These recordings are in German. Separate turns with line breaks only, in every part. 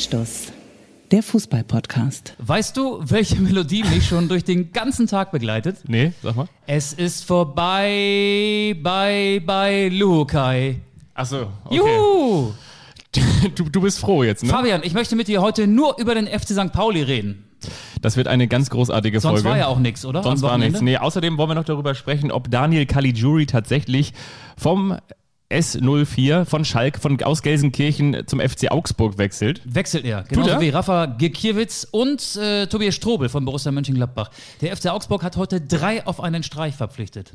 Anstoß, der Fußball-Podcast.
Weißt du, welche Melodie mich schon durch den ganzen Tag begleitet?
Nee, sag mal.
Es ist vorbei bei bei Lukai.
Achso, okay.
Juhu!
Du, du bist froh jetzt, ne?
Fabian, ich möchte mit dir heute nur über den FC St. Pauli reden.
Das wird eine ganz großartige
Sonst
Folge.
war ja auch nichts, oder?
Sonst war nichts. Nee, außerdem wollen wir noch darüber sprechen, ob Daniel Caligiuri tatsächlich vom S04 von Schalk von aus Gelsenkirchen zum FC Augsburg wechselt.
Wechselt er, genauso
er?
wie Rafa Gikiewicz und äh, Tobias Strobel von Borussia Mönchengladbach. Der FC Augsburg hat heute drei auf einen Streich verpflichtet.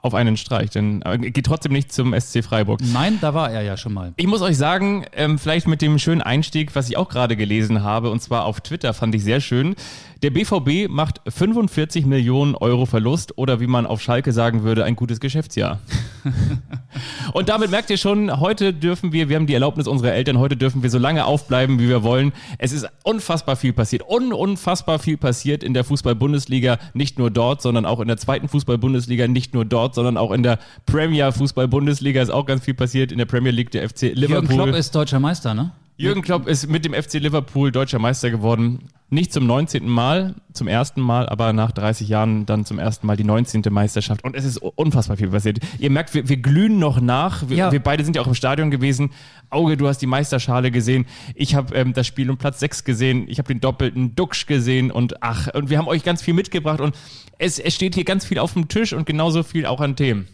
Auf einen Streich, denn aber geht trotzdem nicht zum SC Freiburg.
Nein, da war er ja schon mal.
Ich muss euch sagen, ähm, vielleicht mit dem schönen Einstieg, was ich auch gerade gelesen habe, und zwar auf Twitter fand ich sehr schön. Der BVB macht 45 Millionen Euro Verlust oder wie man auf Schalke sagen würde, ein gutes Geschäftsjahr. und damit merkt ihr schon, heute dürfen wir, wir haben die Erlaubnis unserer Eltern, heute dürfen wir so lange aufbleiben, wie wir wollen. Es ist unfassbar viel passiert. Un unfassbar viel passiert in der Fußball-Bundesliga, nicht nur dort, sondern auch in der zweiten Fußball-Bundesliga, nicht nur dort, sondern auch in der Premier Fußball-Bundesliga ist auch ganz viel passiert. In der Premier League der FC Liverpool.
Jürgen Klopp ist deutscher Meister, ne?
Jürgen Klopp ist mit dem FC Liverpool deutscher Meister geworden. Nicht zum 19. Mal, zum ersten Mal, aber nach 30 Jahren dann zum ersten Mal die 19. Meisterschaft. Und es ist unfassbar viel passiert. Ihr merkt, wir, wir glühen noch nach. Wir,
Ja.
wir beide sind ja auch im Stadion gewesen. Auge, du hast die Meisterschale gesehen. Ich habe ähm, das Spiel um Platz 6 gesehen. Ich habe den doppelten Duxch gesehen. Und ach, und wir haben euch ganz viel mitgebracht. Und es, es steht hier ganz viel auf dem Tisch und genauso viel auch an Themen.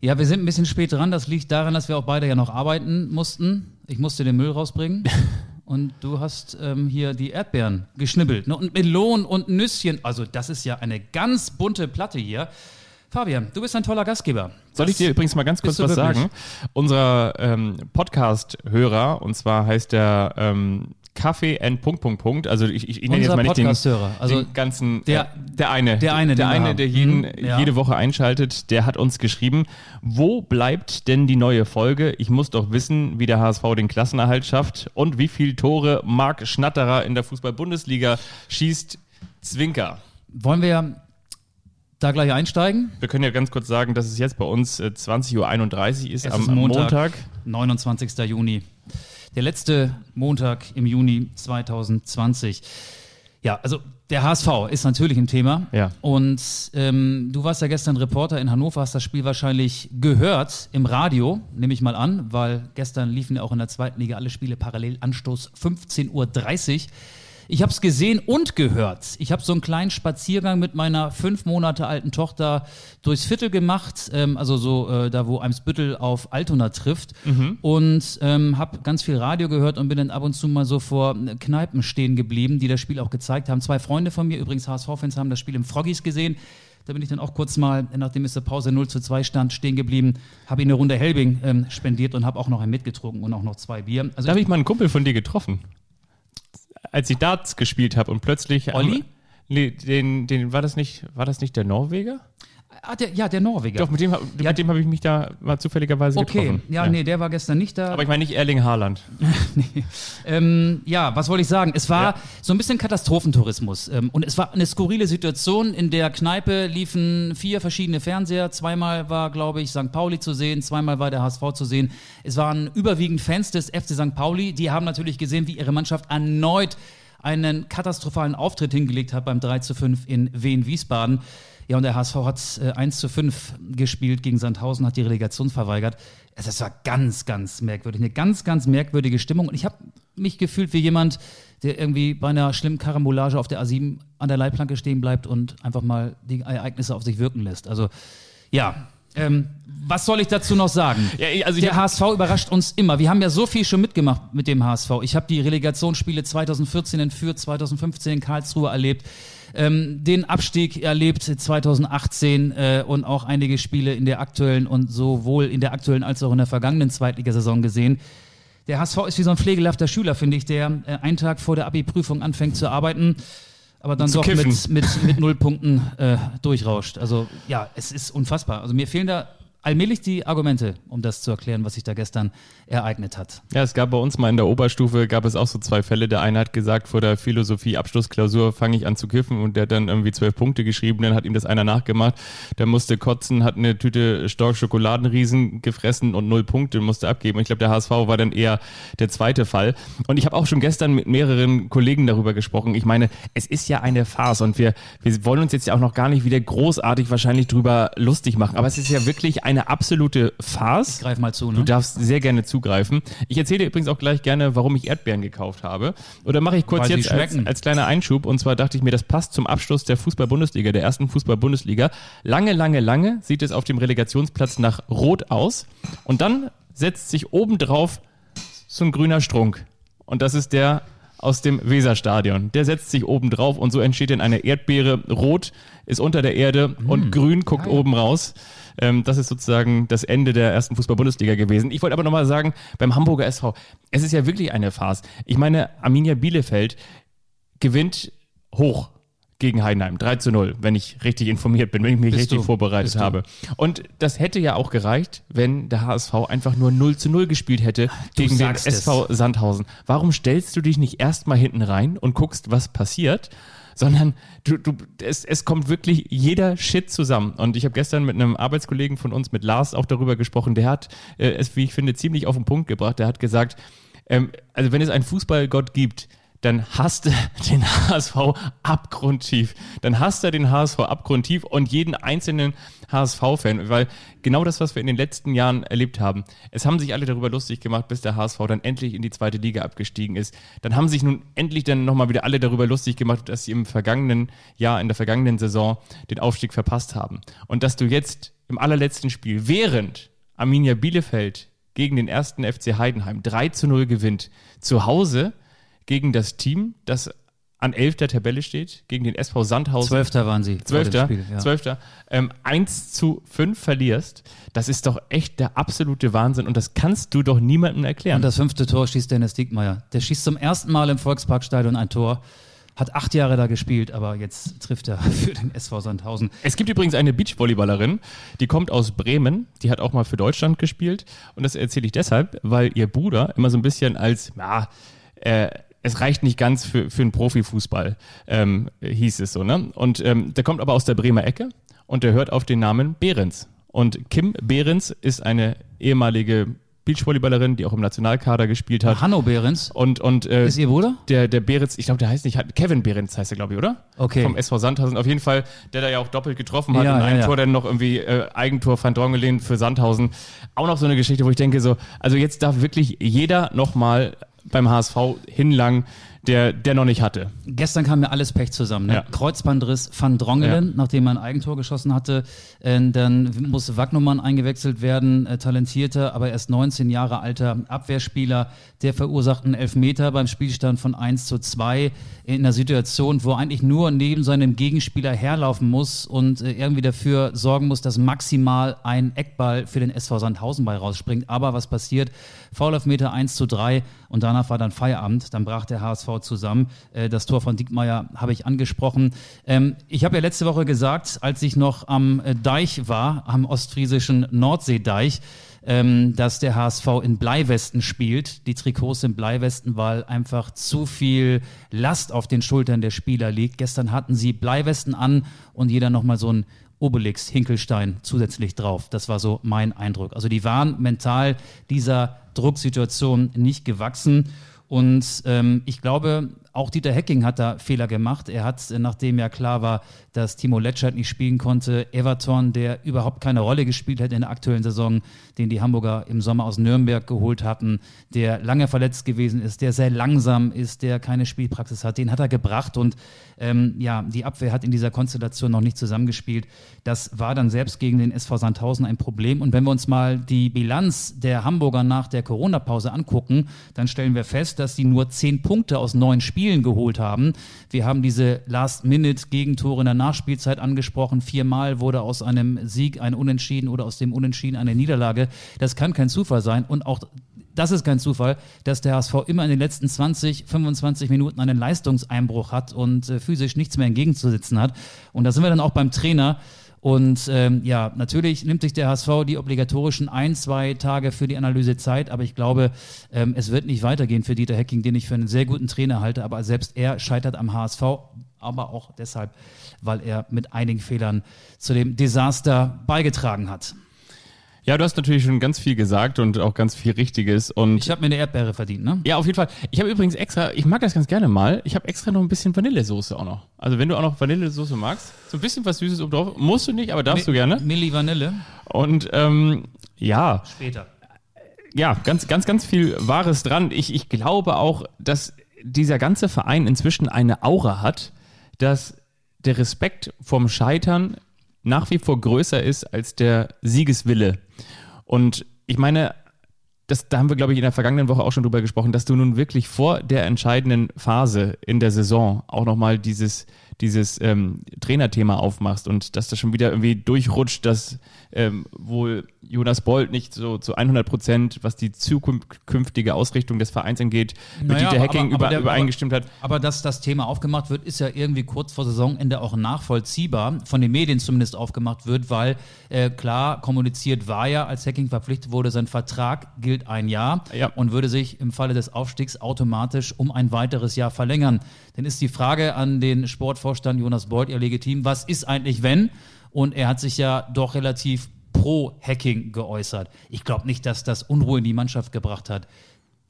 Ja, wir sind ein bisschen spät dran. Das liegt daran, dass wir auch beide ja noch arbeiten mussten. Ich musste den Müll rausbringen. Und du hast ähm, hier die Erdbeeren geschnibbelt. Ne? Und Melonen und Nüsschen. Also, das ist ja eine ganz bunte Platte hier. Fabian, du bist ein toller Gastgeber.
Soll ich dir übrigens mal ganz kurz was
wirklich?
sagen? Unser ähm, Podcast-Hörer, und zwar heißt der ähm, Kaffee N. Punkt, Punkt, Punkt. Also ich, ich, ich nenne jetzt mal nicht den.
Also
den ganzen,
der-
äh, der eine,
der eine,
der
den wir
eine, der jeden,
Mhm, ja.
jede Woche einschaltet, der hat uns geschrieben, wo bleibt denn die neue Folge? Ich muss doch wissen, wie der HSV den Klassenerhalt schafft und wie viel Tore Marc Schnatterer in der Fußball-Bundesliga schießt. Zwinker.
wollen wir da gleich einsteigen?
Wir können ja ganz kurz sagen, dass es jetzt bei uns äh, 20.31 Uhr ist,
Es
am
ist Montag.
Montag.
29. Juni. Der letzte Montag im Juni 2020. Ja, also der HSV ist natürlich ein Thema.
Ja.
Und ähm, du warst ja gestern Reporter in Hannover, hast das Spiel wahrscheinlich gehört im Radio, nehme ich mal an, weil gestern liefen ja auch in der zweiten Liga alle Spiele parallel. Anstoß 15.30 Uhr. Ich habe es gesehen und gehört. Ich habe so einen kleinen Spaziergang mit meiner fünf Monate alten Tochter durchs Viertel gemacht, ähm, also so äh, da, wo Eimsbüttel auf Altona trifft und ähm, habe ganz viel Radio gehört und bin dann ab und zu mal so vor äh, Kneipen stehen geblieben, die das Spiel auch gezeigt haben. Zwei Freunde von mir, übrigens HSV-Fans, haben das Spiel im Froggies gesehen. Da bin ich dann auch kurz mal, nachdem es zur Pause 0 zu 2 stand, stehen geblieben, habe ihnen eine Runde Helbing ähm, spendiert und habe auch noch ein mitgetrunken und auch noch zwei Bier. Also
Da habe ich mal einen Kumpel von dir getroffen. Als ich Darts gespielt habe und plötzlich.
Olli?
Nee, den, den, war das nicht, war das nicht der Norweger?
Ah, der, ja, der Norweger.
Doch, mit dem,
Ja.
mit dem habe ich mich da mal zufälligerweise
okay,
getroffen.
ja, nee, der war gestern nicht da.
Aber ich meine nicht Erling Haaland.
Ähm, ja, was wollte ich sagen? Es war
Ja.
so ein bisschen Katastrophentourismus. Ähm, und es war eine skurrile Situation. In der Kneipe liefen vier verschiedene Fernseher. Zweimal war, glaube ich, St. Pauli zu sehen, zweimal war der HSV zu sehen. Es waren überwiegend Fans des FC St. Pauli. Die haben natürlich gesehen, wie ihre Mannschaft erneut einen katastrophalen Auftritt hingelegt hat beim 3 zu 5 in Wien-Wiesbaden. Ja, und der HSV hat äh, 1 zu 5 gespielt gegen Sandhausen, hat die Relegation verweigert. Also Es war ganz, ganz merkwürdig. Eine ganz, ganz merkwürdige Stimmung. Und ich habe mich gefühlt wie jemand, der irgendwie bei einer schlimmen Karambolage auf der A7 an der Leitplanke stehen bleibt und einfach mal die Ereignisse auf sich wirken lässt. Also, ja. Ähm, was soll ich dazu noch sagen?
Ja, also
der HSV überrascht uns immer. Wir haben ja so viel schon mitgemacht mit dem HSV. Ich habe die Relegationsspiele 2014 in Fürth, 2015 in Karlsruhe erlebt, ähm, den Abstieg erlebt 2018 äh, und auch einige Spiele in der aktuellen und sowohl in der aktuellen als auch in der vergangenen Zweitligasaison gesehen. Der HSV ist wie so ein pflegelhafter Schüler, finde ich, der äh, einen Tag vor der Abi-Prüfung anfängt zu arbeiten, aber dann doch mit, mit, mit null Punkten äh, durchrauscht. Also ja, es ist unfassbar. Also mir fehlen da allmählich die Argumente, um das zu erklären, was sich da gestern ereignet hat.
Ja, es gab bei uns mal in der Oberstufe, gab es auch so zwei Fälle. Der eine hat gesagt, vor der Philosophie-Abschlussklausur fange ich an zu kiffen und der hat dann irgendwie zwölf Punkte geschrieben, dann hat ihm das einer nachgemacht. Der musste kotzen, hat eine Tüte Stork Schokoladenriesen gefressen und null Punkte musste abgeben. Ich glaube, der HSV war dann eher der zweite Fall. Und ich habe auch schon gestern mit mehreren Kollegen darüber gesprochen. Ich meine, es ist ja eine Farce und wir, wir wollen uns jetzt ja auch noch gar nicht wieder großartig wahrscheinlich drüber lustig machen. Aber es ist ja wirklich eine absolute Farce.
Ich greif mal zu, ne?
Du darfst sehr gerne zugreifen. Ich erzähle dir übrigens auch gleich gerne, warum ich Erdbeeren gekauft habe. Oder mache ich kurz
Weil
jetzt als, als kleiner Einschub. Und zwar dachte ich mir, das passt zum Abschluss der Fußball-Bundesliga, der ersten Fußball-Bundesliga. Lange, lange, lange sieht es auf dem Relegationsplatz nach Rot aus. Und dann setzt sich obendrauf so ein grüner Strunk. Und das ist der aus dem Weserstadion. Der setzt sich oben drauf und so entsteht dann eine Erdbeere. Rot ist unter der Erde und grün guckt oben raus. Ähm, das ist sozusagen das Ende der ersten Fußball-Bundesliga gewesen. Ich wollte aber nochmal sagen, beim Hamburger SV, es ist ja wirklich eine Farce. Ich meine, Arminia Bielefeld gewinnt hoch gegen Heidenheim. 3 zu 0, wenn ich richtig informiert bin, wenn ich mich
Bist
richtig
du.
vorbereitet
Bist du.
habe. Und das hätte ja auch gereicht, wenn der HSV einfach nur 0 zu 0 gespielt hätte gegen den
sagst es.
SV Sandhausen. Warum stellst du dich nicht erstmal hinten rein und guckst, was passiert? Sondern du, du, es, es kommt wirklich jeder Shit zusammen. Und ich habe gestern mit einem Arbeitskollegen von uns, mit Lars, auch darüber gesprochen. Der hat äh, es, wie ich finde, ziemlich auf den Punkt gebracht. Der hat gesagt, ähm, also wenn es einen Fußballgott gibt, dann hasst er den HSV abgrundtief. Dann hasst er den HSV abgrundtief und jeden einzelnen HSV-Fan, weil genau das, was wir in den letzten Jahren erlebt haben, es haben sich alle darüber lustig gemacht, bis der HSV dann endlich in die zweite Liga abgestiegen ist. Dann haben sich nun endlich dann nochmal wieder alle darüber lustig gemacht, dass sie im vergangenen Jahr, in der vergangenen Saison den Aufstieg verpasst haben. Und dass du jetzt im allerletzten Spiel, während Arminia Bielefeld gegen den ersten FC Heidenheim 3 zu 0 gewinnt, zu Hause gegen das Team, das an 11 der Tabelle steht, gegen den SV Sandhausen.
Zwölfter waren sie.
Zwölfter,
ja.
Zwölfter, ähm, 1 zu 5 verlierst, das ist doch echt der absolute Wahnsinn und das kannst du doch niemandem erklären.
Und das fünfte Tor schießt Dennis Diekmeyer. Der schießt zum ersten Mal im Volksparkstadion ein Tor. Hat acht Jahre da gespielt, aber jetzt trifft er für den SV Sandhausen.
Es gibt übrigens eine Beachvolleyballerin, die kommt aus Bremen, die hat auch mal für Deutschland gespielt und das erzähle ich deshalb, weil ihr Bruder immer so ein bisschen als, ja, äh, es reicht nicht ganz für, für einen Profifußball, ähm, hieß es so, ne? Und ähm, der kommt aber aus der Bremer Ecke und der hört auf den Namen Behrens. Und Kim Behrens ist eine ehemalige Beachvolleyballerin, die auch im Nationalkader gespielt hat.
Hanno Behrens.
Und, und äh,
Ist ihr Bruder?
der, der Behrens, ich glaube, der heißt nicht, Kevin Behrens heißt er, glaube ich, oder?
Okay.
Vom SV Sandhausen. Auf jeden Fall, der da ja auch doppelt getroffen hat
Ja,
und ein
ja.
Tor dann noch irgendwie äh, Eigentor Van Drongelen für Sandhausen. Auch noch so eine Geschichte, wo ich denke so, also jetzt darf wirklich jeder nochmal beim HSV hinlangen, der, der noch nicht hatte.
Gestern kam mir alles Pech zusammen. Ne?
Ja.
Kreuzbandriss Van Drongelen,
Ja.
nachdem er ein Eigentor geschossen hatte. Äh, dann musste Wagnumann eingewechselt werden, äh, talentierter, aber erst 19 Jahre alter Abwehrspieler. Der verursacht einen Elfmeter beim Spielstand von 1 zu 2 in einer Situation, wo er eigentlich nur neben seinem Gegenspieler herlaufen muss und äh, irgendwie dafür sorgen muss, dass maximal ein Eckball für den SV Sandhausen bei rausspringt. Aber was passiert? Foulelfmeter 1 zu 3 und danach war dann Feierabend. Dann brach der HSV zusammen. Äh, das Tor von Diekmeyer habe ich angesprochen. Ähm, ich habe ja letzte Woche gesagt, als ich noch am äh, Deich war, am ostfriesischen Nordseedeich, ähm, dass der HSV in Bleiwesten spielt. Die Trikots sind Bleiwesten, weil einfach zu viel Last auf den Schultern der Spieler liegt. Gestern hatten sie Bleiwesten an und jeder nochmal so ein Obelix, Hinkelstein zusätzlich drauf. Das war so mein Eindruck. Also die waren mental dieser Drucksituation nicht gewachsen. Und ähm, ich glaube, auch Dieter Hecking hat da Fehler gemacht. Er hat, äh, nachdem ja klar war, dass Timo Letschert nicht spielen konnte, Everton, der überhaupt keine Rolle gespielt hat in der aktuellen Saison, den die Hamburger im Sommer aus Nürnberg geholt hatten, der lange verletzt gewesen ist, der sehr langsam ist, der keine Spielpraxis hat, den hat er gebracht. Und ähm, ja, die Abwehr hat in dieser Konstellation noch nicht zusammengespielt. Das war dann selbst gegen den SV Sandhausen ein Problem. Und wenn wir uns mal die Bilanz der Hamburger nach der Corona-Pause angucken, dann stellen wir fest, dass sie nur zehn Punkte aus neun Spielen geholt haben. Wir haben diese Last-Minute-Gegentore in der Nachspielzeit angesprochen. Viermal wurde aus einem Sieg ein Unentschieden oder aus dem Unentschieden eine Niederlage. Das kann kein Zufall sein. Und auch das ist kein Zufall, dass der HSV immer in den letzten 20, 25 Minuten einen Leistungseinbruch hat und äh, physisch nichts mehr entgegenzusetzen hat. Und da sind wir dann auch beim Trainer. Und ähm, ja, natürlich nimmt sich der HSV die obligatorischen ein, zwei Tage für die Analyse Zeit, aber ich glaube, ähm, es wird nicht weitergehen für Dieter Hecking, den ich für einen sehr guten Trainer halte, aber selbst er scheitert am HSV, aber auch deshalb, weil er mit einigen Fehlern zu dem Desaster beigetragen hat.
Ja, du hast natürlich schon ganz viel gesagt und auch ganz viel Richtiges. Und
ich habe mir eine Erdbeere verdient, ne?
Ja, auf jeden Fall. Ich habe übrigens extra, ich mag das ganz gerne mal, ich habe extra noch ein bisschen Vanillesoße auch noch. Also wenn du auch noch Vanillesoße magst, so ein bisschen was Süßes oben drauf, musst du nicht, aber darfst Mi du gerne.
Milli Vanille.
Und ähm, ja.
Später.
Ja, ganz, ganz, ganz viel Wahres dran. Ich, ich glaube auch, dass dieser ganze Verein inzwischen eine Aura hat, dass der Respekt vom Scheitern nach wie vor größer ist als der Siegeswille. Und ich meine, das, da haben wir, glaube ich, in der vergangenen Woche auch schon drüber gesprochen, dass du nun wirklich vor der entscheidenden Phase in der Saison auch nochmal dieses, dieses ähm, Trainerthema aufmachst und dass das schon wieder irgendwie durchrutscht, dass ähm, wohl Jonas Bolt nicht so zu 100 Prozent, was die zukünftige Ausrichtung des Vereins angeht, mit naja, Dieter Hacking aber, aber über, der, übereingestimmt hat.
Aber dass das Thema aufgemacht wird, ist ja irgendwie kurz vor Saisonende auch nachvollziehbar, von den Medien zumindest aufgemacht wird, weil äh, klar kommuniziert war ja, als Hacking verpflichtet wurde, sein Vertrag gilt ein Jahr ja. und würde sich im Falle des Aufstiegs automatisch um ein weiteres Jahr verlängern. Dann ist die Frage an den Sportvorstand Jonas Bolt ja legitim, was ist eigentlich, wenn? Und er hat sich ja doch relativ pro Hacking geäußert. Ich glaube nicht, dass das Unruhe in die Mannschaft gebracht hat.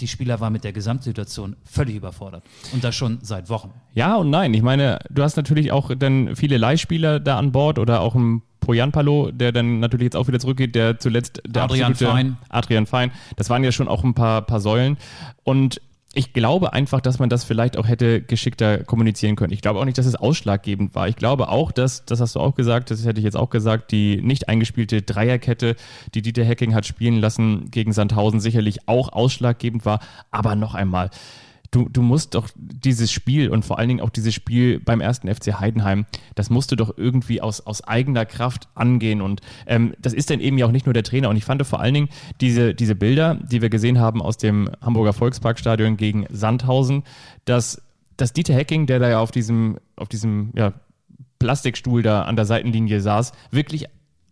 Die Spieler waren mit der Gesamtsituation völlig überfordert. Und das schon seit Wochen.
Ja und nein. Ich meine, du hast natürlich auch dann viele Leihspieler da an Bord oder auch ein Poyan Palo, der dann natürlich jetzt auch wieder zurückgeht, der zuletzt der
Adrian Fein.
Adrian Fein. Das waren ja schon auch ein paar, paar Säulen. Und ich glaube einfach, dass man das vielleicht auch hätte geschickter kommunizieren können. Ich glaube auch nicht, dass es ausschlaggebend war. Ich glaube auch, dass, das hast du auch gesagt, das hätte ich jetzt auch gesagt, die nicht eingespielte Dreierkette, die Dieter Hacking hat spielen lassen gegen Sandhausen, sicherlich auch ausschlaggebend war. Aber noch einmal, du, du musst doch dieses Spiel und vor allen Dingen auch dieses Spiel beim ersten FC Heidenheim, das musst du doch irgendwie aus, aus eigener Kraft angehen. Und ähm, das ist dann eben ja auch nicht nur der Trainer. Und ich fand vor allen Dingen diese, diese Bilder, die wir gesehen haben aus dem Hamburger Volksparkstadion gegen Sandhausen, dass, dass Dieter Hecking, der da ja auf diesem, auf diesem ja, Plastikstuhl da an der Seitenlinie saß, wirklich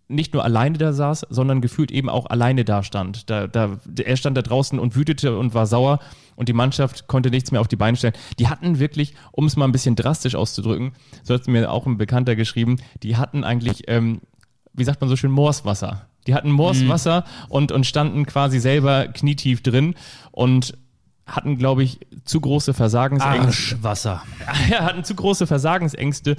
nicht nur alleine da saß, sondern gefühlt eben auch alleine da stand. Da, da, er stand da draußen und wütete und war sauer und die Mannschaft konnte nichts mehr auf die Beine stellen. Die hatten wirklich, um es mal ein bisschen drastisch auszudrücken, so hat es mir auch ein Bekannter geschrieben, die hatten eigentlich, ähm, wie sagt man so schön, Moorswasser. Die hatten Moorswasser mhm. und, und standen quasi selber knietief drin und hatten, glaube ich, zu große Versagensängste.
Arschwasser.
Ja, hatten zu große Versagensängste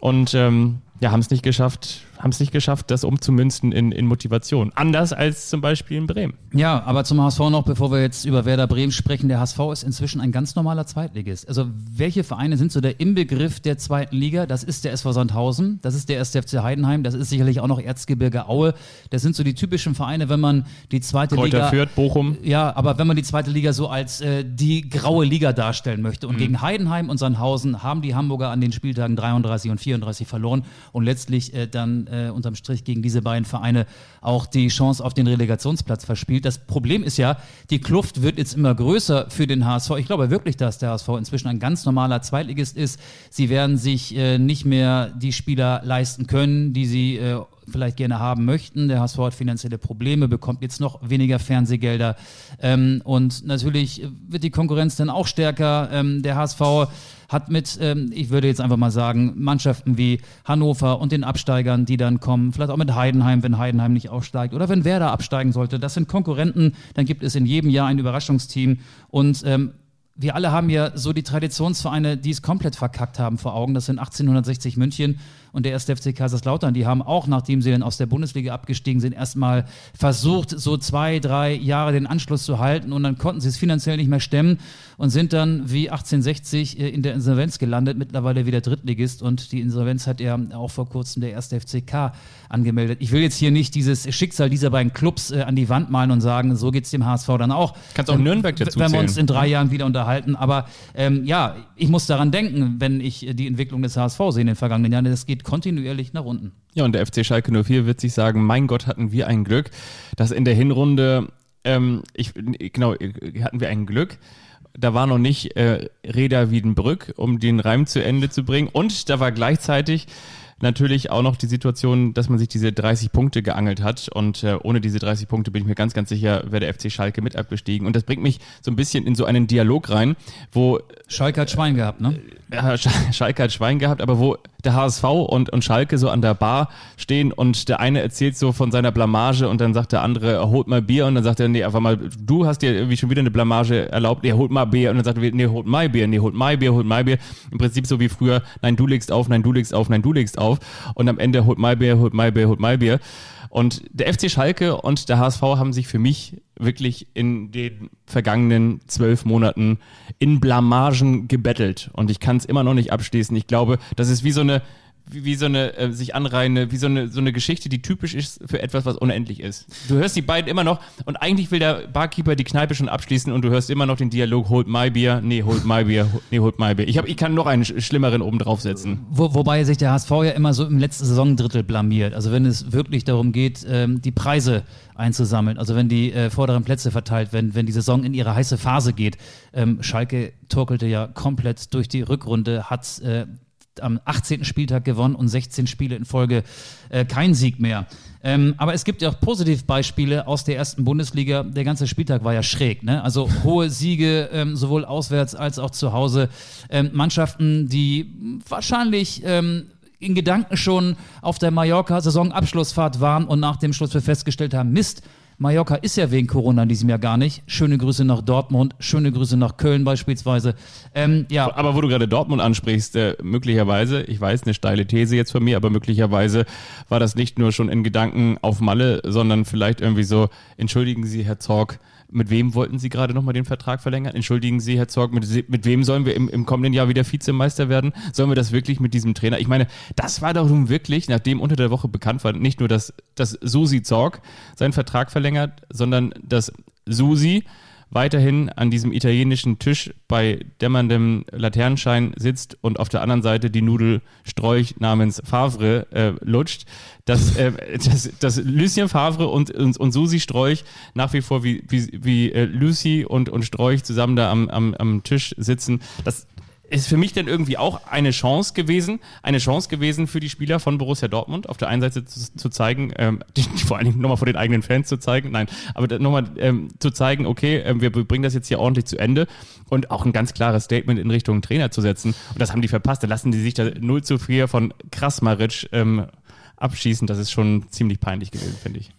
und ähm, ja, haben es nicht geschafft, haben es nicht geschafft, das umzumünzen in, in Motivation. Anders als zum Beispiel in Bremen.
Ja, aber zum HSV noch, bevor wir jetzt über Werder Bremen sprechen, der HSV ist inzwischen ein ganz normaler Zweitligist. Also welche Vereine sind so der Inbegriff der zweiten Liga? Das ist der SV Sandhausen, das ist der SFC Heidenheim, das ist sicherlich auch noch Erzgebirge Aue. Das sind so die typischen Vereine, wenn man die zweite
Kräuter
Liga...
Fürth, Bochum.
Ja, aber wenn man die zweite Liga so als äh, die graue Liga darstellen möchte. Und mhm. gegen Heidenheim und Sandhausen haben die Hamburger an den Spieltagen 33 und 34 verloren und letztlich äh, dann äh, unterm Strich gegen diese beiden Vereine auch die Chance auf den Relegationsplatz verspielt. Das Problem ist ja, die Kluft wird jetzt immer größer für den HSV. Ich glaube wirklich, dass der HSV inzwischen ein ganz normaler Zweitligist ist. Sie werden sich äh, nicht mehr die Spieler leisten können, die sie äh, vielleicht gerne haben möchten. Der HSV hat finanzielle Probleme, bekommt jetzt noch weniger Fernsehgelder. Ähm, und natürlich wird die Konkurrenz dann auch stärker. Ähm, der HSV hat mit, ähm, ich würde jetzt einfach mal sagen, Mannschaften wie Hannover und den Absteigern, die dann kommen, vielleicht auch mit Heidenheim, wenn Heidenheim nicht aufsteigt oder wenn Werder absteigen sollte. Das sind Konkurrenten, dann gibt es in jedem Jahr ein Überraschungsteam und ähm, wir alle haben ja so die Traditionsvereine, die es komplett verkackt haben vor Augen. Das sind 1860 München und der erste FC Kaiserslautern, die haben auch, nachdem sie dann aus der Bundesliga abgestiegen sind, erstmal versucht, so zwei, drei Jahre den Anschluss zu halten und dann konnten sie es finanziell nicht mehr stemmen und sind dann wie 1860 äh, in der Insolvenz gelandet, mittlerweile wieder Drittligist und die Insolvenz hat ja auch vor kurzem der erste FCK angemeldet. Ich will jetzt hier nicht dieses Schicksal dieser beiden Clubs äh, an die Wand malen und sagen, so geht es dem HSV dann auch.
Kannst auch Nürnberg dazu
Wenn wir uns in drei Jahren wieder unterhalten. Aber ähm, ja, ich muss daran denken, wenn ich die Entwicklung des HSV sehe in den vergangenen Jahren. Das geht kontinuierlich nach unten.
Ja, und der FC Schalke 04 wird sich sagen, mein Gott, hatten wir ein Glück, dass in der Hinrunde, ähm, ich, genau, hatten wir ein Glück, da war noch nicht äh, Reda Wiedenbrück, um den Reim zu Ende zu bringen. Und da war gleichzeitig natürlich auch noch die Situation, dass man sich diese 30 Punkte geangelt hat und äh, ohne diese 30 Punkte bin ich mir ganz, ganz sicher, wäre der FC Schalke mit abgestiegen. Und das bringt mich so ein bisschen in so einen Dialog rein, wo
Schalke hat Schwein gehabt, ne?
Ja, Schalke hat Schwein gehabt, aber wo der HSV und, und Schalke so an der Bar stehen und der eine erzählt so von seiner Blamage und dann sagt der andere, holt mal Bier und dann sagt er, nee, einfach mal, du hast dir irgendwie schon wieder eine Blamage erlaubt, nee, holt mal Bier und dann sagt er, nee, holt mal Bier, nee, holt mal Bier, holt mal Bier. Im Prinzip so wie früher, nein, du legst auf, nein, du legst auf, nein, du legst auf und am Ende holt mal Bier, holt mal Bier, holt mal Bier. Und der FC Schalke und der HSV haben sich für mich wirklich in den vergangenen zwölf Monaten in Blamagen gebettelt. Und ich kann es immer noch nicht abschließen. Ich glaube, das ist wie so eine, wie, wie so eine äh, sich anreihende, wie so eine, so eine Geschichte, die typisch ist für etwas, was unendlich ist. Du hörst die beiden immer noch und eigentlich will der Barkeeper die Kneipe schon abschließen und du hörst immer noch den Dialog, holt my Bier, nee, holt my Bier, nee, holt my Bier. Ich, hab, ich kann noch einen schlimmeren oben draufsetzen.
Wo, wobei sich der HSV ja immer so im letzten Saisondrittel blamiert. Also wenn es wirklich darum geht, ähm, die Preise einzusammeln, also wenn die äh, vorderen Plätze verteilt werden, wenn die Saison in ihre heiße Phase geht. Ähm, Schalke torkelte ja komplett durch die Rückrunde, hat äh, am 18. Spieltag gewonnen und 16 Spiele in Folge äh, kein Sieg mehr. Ähm, aber es gibt ja auch Positivbeispiele aus der ersten Bundesliga. Der ganze Spieltag war ja schräg. Ne? Also hohe Siege, ähm, sowohl auswärts als auch zu Hause. Ähm, Mannschaften, die wahrscheinlich ähm, in Gedanken schon auf der Mallorca-Saisonabschlussfahrt waren und nach dem Schluss festgestellt haben, Mist, Mallorca ist ja wegen Corona in diesem Jahr gar nicht. Schöne Grüße nach Dortmund, schöne Grüße nach Köln beispielsweise.
Ähm, ja. Aber wo du gerade Dortmund ansprichst, äh, möglicherweise, ich weiß, eine steile These jetzt von mir, aber möglicherweise war das nicht nur schon in Gedanken auf Malle, sondern vielleicht irgendwie so, entschuldigen Sie, Herr Zorg, mit wem wollten Sie gerade nochmal den Vertrag verlängern? Entschuldigen Sie, Herr Zorg, mit, mit wem sollen wir im, im kommenden Jahr wieder Vizemeister werden? Sollen wir das wirklich mit diesem Trainer? Ich meine, das war doch nun wirklich, nachdem unter der Woche bekannt war, nicht nur, dass, dass Susi Zorg seinen Vertrag verlängert, sondern dass Susi weiterhin an diesem italienischen Tisch bei dämmerndem Laternenschein sitzt und auf der anderen Seite die Nudelsträuch namens Favre äh, lutscht, dass, äh, dass, dass Lucien Favre und, und, und Susi Sträuch nach wie vor wie, wie, wie äh, Lucy und, und Sträuch zusammen da am, am, am Tisch sitzen, das ist für mich dann irgendwie auch eine Chance gewesen, eine Chance gewesen für die Spieler von Borussia Dortmund, auf der einen Seite zu, zu zeigen, ähm, die, vor allen Dingen nochmal vor den eigenen Fans zu zeigen, nein, aber nochmal ähm, zu zeigen, okay, ähm, wir bringen das jetzt hier ordentlich zu Ende und auch ein ganz klares Statement in Richtung Trainer zu setzen. Und das haben die verpasst. Da lassen die sich da 0 zu 4 von Krasmaric ähm, abschießen. Das ist schon ziemlich peinlich gewesen, finde ich.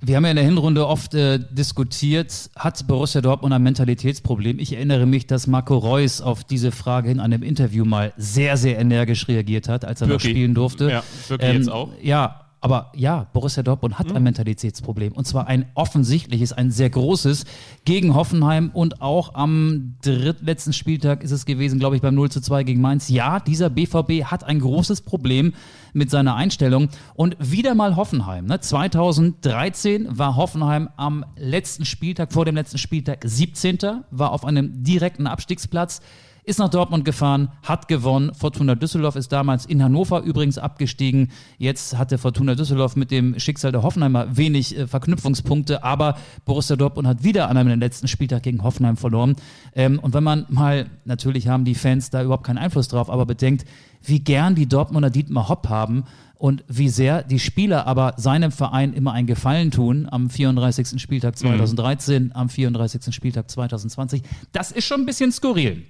Wir haben ja in der Hinrunde oft äh, diskutiert, hat Borussia Dortmund ein Mentalitätsproblem? Ich erinnere mich, dass Marco Reus auf diese Frage in einem Interview mal sehr, sehr energisch reagiert hat, als er wirklich? noch spielen durfte. Ja,
wirklich ähm, jetzt auch?
Ja, aber ja, Borussia Dortmund hat mhm. ein Mentalitätsproblem. Und zwar ein offensichtliches, ein sehr großes gegen Hoffenheim und auch am drittletzten Spieltag ist es gewesen, glaube ich, beim 0 zu 2 gegen Mainz. Ja, dieser BVB hat ein großes Problem mit seiner Einstellung. Und wieder mal Hoffenheim. Ne? 2013 war Hoffenheim am letzten Spieltag, vor dem letzten Spieltag 17. war auf einem direkten Abstiegsplatz ist nach Dortmund gefahren, hat gewonnen. Fortuna Düsseldorf ist damals in Hannover übrigens abgestiegen. Jetzt hatte Fortuna Düsseldorf mit dem Schicksal der Hoffenheimer wenig äh, Verknüpfungspunkte, aber Borussia Dortmund hat wieder an einem letzten Spieltag gegen Hoffenheim verloren. Ähm, und wenn man mal, natürlich haben die Fans da überhaupt keinen Einfluss drauf, aber bedenkt, wie gern die Dortmunder Dietmar Hopp haben und wie sehr die Spieler aber seinem Verein immer einen Gefallen tun am 34. Spieltag 2013, mhm. am 34. Spieltag 2020. Das ist schon ein bisschen skurril.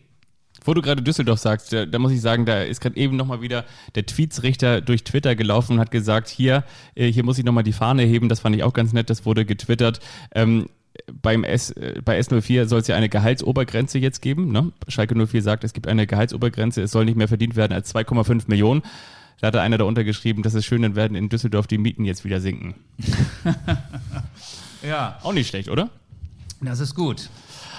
Wo du gerade Düsseldorf sagst, da, da, muss ich sagen, da ist gerade eben nochmal wieder der Tweetsrichter durch Twitter gelaufen und hat gesagt, hier, äh, hier muss ich nochmal die Fahne heben. Das fand ich auch ganz nett, das wurde getwittert. Ähm, beim S, äh, bei S04 soll es ja eine Gehaltsobergrenze jetzt geben. Ne? Schalke 04 sagt, es gibt eine Gehaltsobergrenze, es soll nicht mehr verdient werden als 2,5 Millionen. Da hat einer darunter geschrieben, das ist schön, dann werden in Düsseldorf die Mieten jetzt wieder sinken. ja. Auch nicht schlecht, oder?
Das ist gut.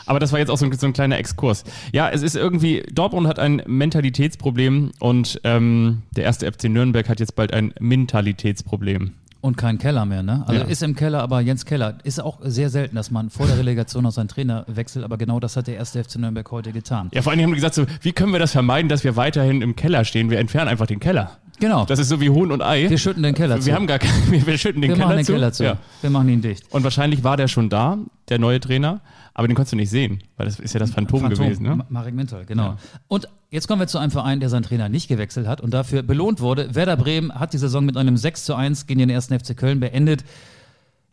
Aber das war jetzt auch so ein, so ein, kleiner Exkurs. Ja, es ist irgendwie, Dortmund hat ein Mentalitätsproblem und ähm, der erste FC Nürnberg hat jetzt bald ein Mentalitätsproblem.
Und kein Keller mehr, ne? Also ja. ist im Keller, aber Jens Keller ist auch sehr selten, dass man vor der Relegation noch seinen Trainer wechselt, aber genau das hat der erste FC Nürnberg heute getan.
Ja, vor allem haben wir gesagt, so, wie können wir das vermeiden, dass wir weiterhin im Keller stehen? Wir entfernen einfach den Keller.
Genau.
Das ist so wie Huhn und Ei.
Wir schütten den Keller zu.
Wir haben gar keinen, wir, wir schütten den,
Wir
Keller,
machen den
zu.
Keller zu.
Ja.
Wir machen ihn dicht.
Und wahrscheinlich war der schon da, der neue Trainer, aber den konntest du nicht sehen, weil das ist ja das Phantom,
Phantom,
gewesen. Ne?
Ma- Marek Mintal, genau.
Ja.
Und jetzt kommen wir zu einem Verein, der seinen Trainer nicht gewechselt hat und dafür belohnt wurde. Werder Bremen hat die Saison mit einem 6 zu 1 gegen den ersten FC Köln beendet.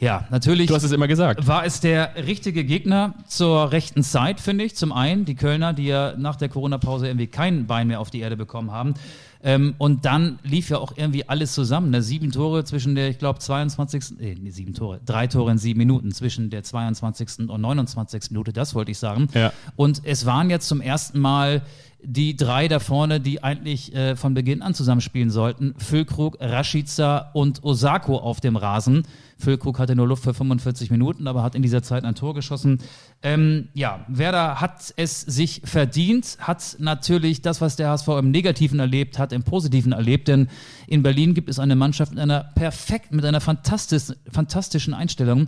Ja, natürlich.
Du hast es immer gesagt.
war es der richtige Gegner zur rechten Zeit, finde ich. Zum einen die Kölner, die ja nach der Corona-Pause irgendwie kein Bein mehr auf die Erde bekommen haben. Ähm, und dann lief ja auch irgendwie alles zusammen. Ne? Sieben Tore zwischen der, ich glaube, 22. Nee, nee, sieben Tore. Drei Tore in sieben Minuten zwischen der 22. und 29. Minute, das wollte ich sagen.
Ja.
Und es waren jetzt zum ersten Mal die drei da vorne, die eigentlich äh, von Beginn an zusammenspielen sollten. Füllkrug, Rashica und Osako auf dem Rasen. Füllkrug hatte nur Luft für 45 Minuten, aber hat in dieser Zeit ein Tor geschossen. Ähm, ja, Werder hat es sich verdient, hat natürlich das, was der HSV im Negativen erlebt hat, im Positiven erlebt, denn in Berlin gibt es eine Mannschaft mit einer perfekt, mit einer fantastisch, fantastischen Einstellung.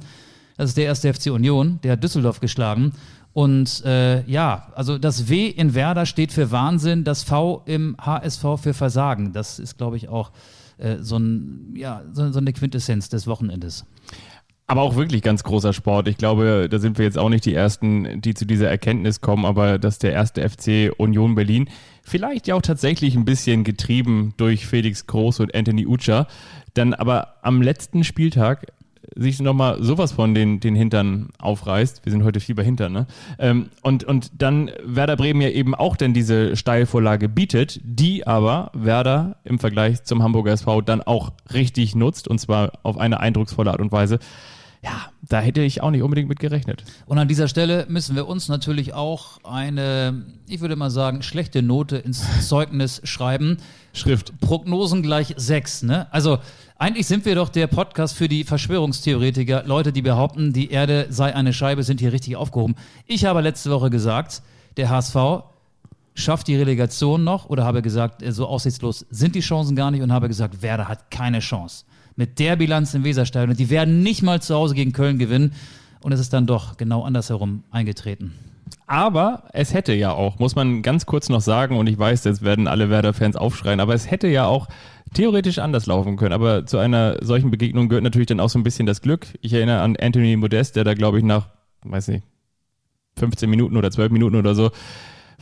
Das ist der erste FC Union, der hat Düsseldorf geschlagen. Und äh, ja, also das W in Werder steht für Wahnsinn, das V im HSV für Versagen. Das ist, glaube ich, auch äh, so, ein, ja, so, so eine Quintessenz des Wochenendes.
Aber auch wirklich ganz großer Sport. Ich glaube, da sind wir jetzt auch nicht die Ersten, die zu dieser Erkenntnis kommen, aber dass der erste FC Union Berlin vielleicht ja auch tatsächlich ein bisschen getrieben durch Felix Groß und Anthony Ucha, dann aber am letzten Spieltag sich nochmal sowas von den, den Hintern aufreißt. Wir sind heute viel bei Hintern, ne? Ähm, und, und dann Werder Bremen ja eben auch dann diese Steilvorlage bietet, die aber Werder im Vergleich zum Hamburger SV dann auch richtig nutzt und zwar auf eine eindrucksvolle Art und Weise. Ja, da hätte ich auch nicht unbedingt mit gerechnet.
Und an dieser Stelle müssen wir uns natürlich auch eine, ich würde mal sagen, schlechte Note ins Zeugnis schreiben.
Schrift.
Prognosen gleich sechs, ne? Also eigentlich sind wir doch der Podcast für die Verschwörungstheoretiker, Leute, die behaupten, die Erde sei eine Scheibe, sind hier richtig aufgehoben. Ich habe letzte Woche gesagt, der HSV schafft die Relegation noch oder habe gesagt, äh, so aussichtslos sind die Chancen gar nicht und habe gesagt, Werder hat keine Chance. Mit der Bilanz im Weserstadion, und die werden nicht mal zu Hause gegen Köln gewinnen und es ist dann doch genau andersherum eingetreten.
Aber es hätte ja auch, muss man ganz kurz noch sagen, und ich weiß, jetzt werden alle Werder-Fans aufschreien, aber es hätte ja auch theoretisch anders laufen können. Aber zu einer solchen Begegnung gehört natürlich dann auch so ein bisschen das Glück. Ich erinnere an Anthony Modest, der da, glaube ich, nach, weiß nicht, 15 Minuten oder 12 Minuten oder so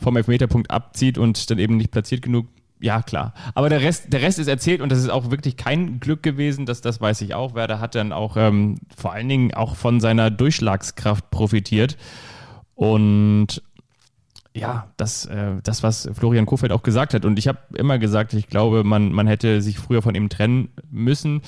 vom Elfmeterpunkt abzieht und dann eben nicht platziert genug. Ja, klar. Aber der Rest, der Rest ist erzählt und das ist auch wirklich kein Glück gewesen. Das, das weiß ich auch. Werder hat dann auch ähm, vor allen Dingen auch von seiner Durchschlagskraft profitiert. Und ja, das, äh, das, was Florian Kofeld auch gesagt hat. Und ich habe immer gesagt, ich glaube, man, man hätte sich früher von ihm trennen müssen.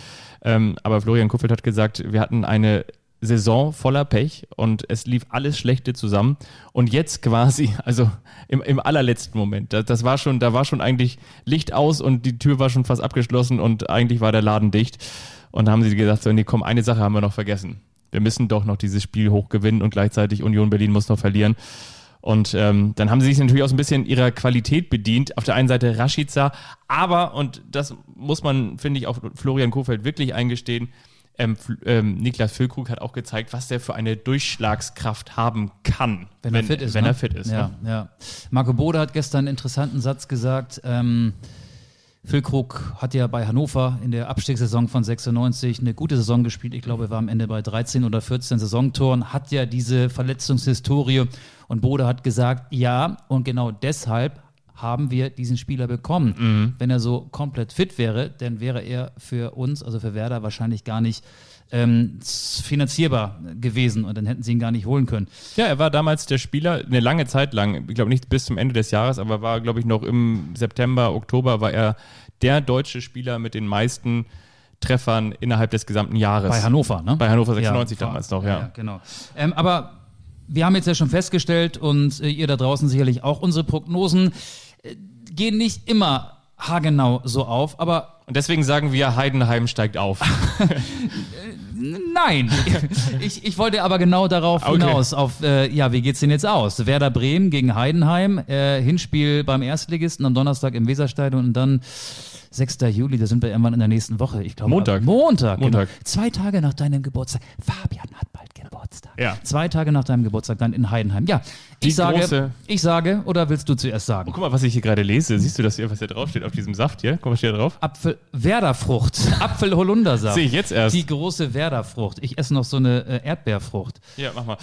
Ähm, aber Florian Kofeld hat gesagt, wir hatten eine Saison voller Pech und es lief alles Schlechte zusammen. Und jetzt quasi, also im, im allerletzten Moment, das, das war schon, da war schon eigentlich Licht aus und die Tür war schon fast abgeschlossen und eigentlich war der Laden dicht. Und da haben sie gesagt, so, nee, komm, eine Sache haben wir noch vergessen. Wir müssen doch noch dieses Spiel hoch gewinnen und gleichzeitig Union Berlin muss noch verlieren. Und ähm, dann haben sie sich natürlich auch so ein bisschen ihrer Qualität bedient. Auf der einen Seite Rashica, aber, und das muss man, finde ich, auch Florian Kofeld wirklich eingestehen, ähm, ähm, Niklas Füllkrug hat auch gezeigt, was der für eine Durchschlagskraft haben kann,
Wenn, er fit ist.
Wenn
ne?
er fit ist.
Ja,
Ne?
ja. Marco Bode hat gestern einen interessanten Satz gesagt. Ähm, Füllkrug hat ja bei Hannover in der Abstiegssaison von 96 eine gute Saison gespielt. Ich glaube, er war am Ende bei 13 oder 14 Saisontoren, hat ja diese Verletzungshistorie. Und Bode hat gesagt, ja, und genau deshalb haben wir diesen Spieler bekommen.
Mhm.
Wenn er so komplett fit wäre, dann wäre er für uns, also für Werder, wahrscheinlich gar nicht ähm, finanzierbar gewesen und dann hätten sie ihn gar nicht holen können.
Ja, er war damals der Spieler, eine lange Zeit lang, ich glaube nicht bis zum Ende des Jahres, aber war, glaube ich, noch im September, Oktober war er der deutsche Spieler mit den meisten Treffern innerhalb des gesamten Jahres.
Bei Hannover, ne?
Bei Hannover 96
Ja,
damals noch, ja.
genau. Ähm, aber wir haben jetzt ja schon festgestellt und äh, ihr da draußen sicherlich auch, unsere Prognosen gehen nicht immer haargenau so auf, aber
Und deswegen sagen wir, Heidenheim steigt auf.
Nein, ich, ich wollte aber genau darauf
Okay.
hinaus. Auf, äh, ja, wie geht's denn jetzt aus? Werder Bremen gegen Heidenheim, äh, Hinspiel beim Erstligisten am Donnerstag im Weserstadion und dann 6. Juli, da sind wir irgendwann in der nächsten Woche. Ich glaube,
Montag.
Montag.
Montag.
Genau. Zwei Tage nach deinem Geburtstag. Fabian hat bald Geburtstag.
Ja.
Zwei Tage nach deinem Geburtstag dann in Heidenheim. Ja,
Die
ich sage,
große-
ich sage, oder willst du zuerst sagen?
Oh, guck mal, was ich hier gerade lese. Siehst du das hier, was hier draufsteht auf diesem Saft hier? Guck mal, was steht da drauf?
Apfel, Werderfrucht, Apfel-Holundersaft.
Sehe ich jetzt erst.
Die große Werderfrucht. Ich esse noch so eine äh, Erdbeerfrucht.
Ja, mach mal.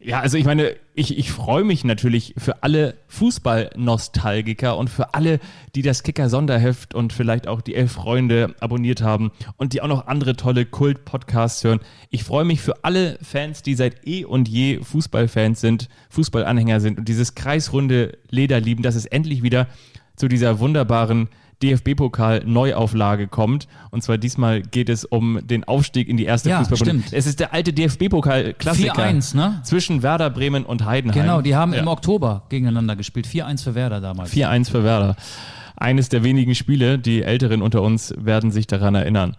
Ja, also ich meine, ich, ich freue mich natürlich für alle Fußball-Nostalgiker und für alle, die das Kicker-Sonderheft und vielleicht auch die Elf Freunde abonniert haben und die auch noch andere tolle Kult-Podcasts hören. Ich freue mich für alle Fans, die seit eh und je Fußballfans sind, Fußballanhänger sind und dieses kreisrunde Leder lieben, dass es endlich wieder zu dieser wunderbaren DFB-Pokal-Neuauflage kommt. Und zwar diesmal geht es um den Aufstieg in die erste
Ja,
Fußballbundesliga.
stimmt.
Es ist der alte DFB-Pokal-Klassiker.
4-1, ne?
Zwischen Werder Bremen und Heidenheim.
Genau, die haben
ja.
im Oktober gegeneinander gespielt. 4-1 für Werder damals.
4-1 für Werder. Eines der wenigen Spiele, die Älteren unter uns werden sich daran erinnern.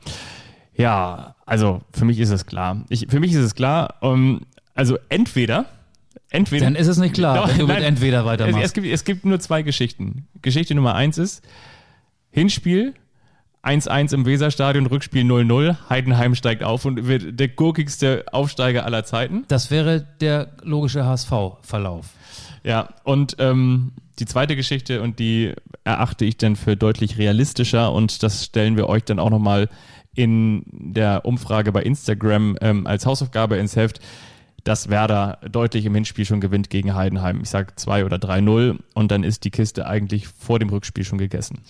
Ja, also für mich ist es klar. Ich, für mich ist es klar, ähm, also entweder, entweder.
Dann ist es nicht klar,
Doch,
wenn du mit
nein.
entweder
es,
weitermachst.
es, gibt, es gibt nur zwei Geschichten. Geschichte Nummer eins ist, Hinspiel 1-1 im Weserstadion, Rückspiel 0-0, Heidenheim steigt auf und wird der gurkigste Aufsteiger aller Zeiten.
Das wäre der logische HSV-Verlauf.
Ja, und ähm, die zweite Geschichte, und die erachte ich dann für deutlich realistischer, und das stellen wir euch dann auch nochmal in der Umfrage bei Instagram ähm, als Hausaufgabe ins Heft, dass Werder deutlich im Hinspiel schon gewinnt gegen Heidenheim. Ich sage 2 oder 3-0 und dann ist die Kiste eigentlich vor dem Rückspiel schon gegessen.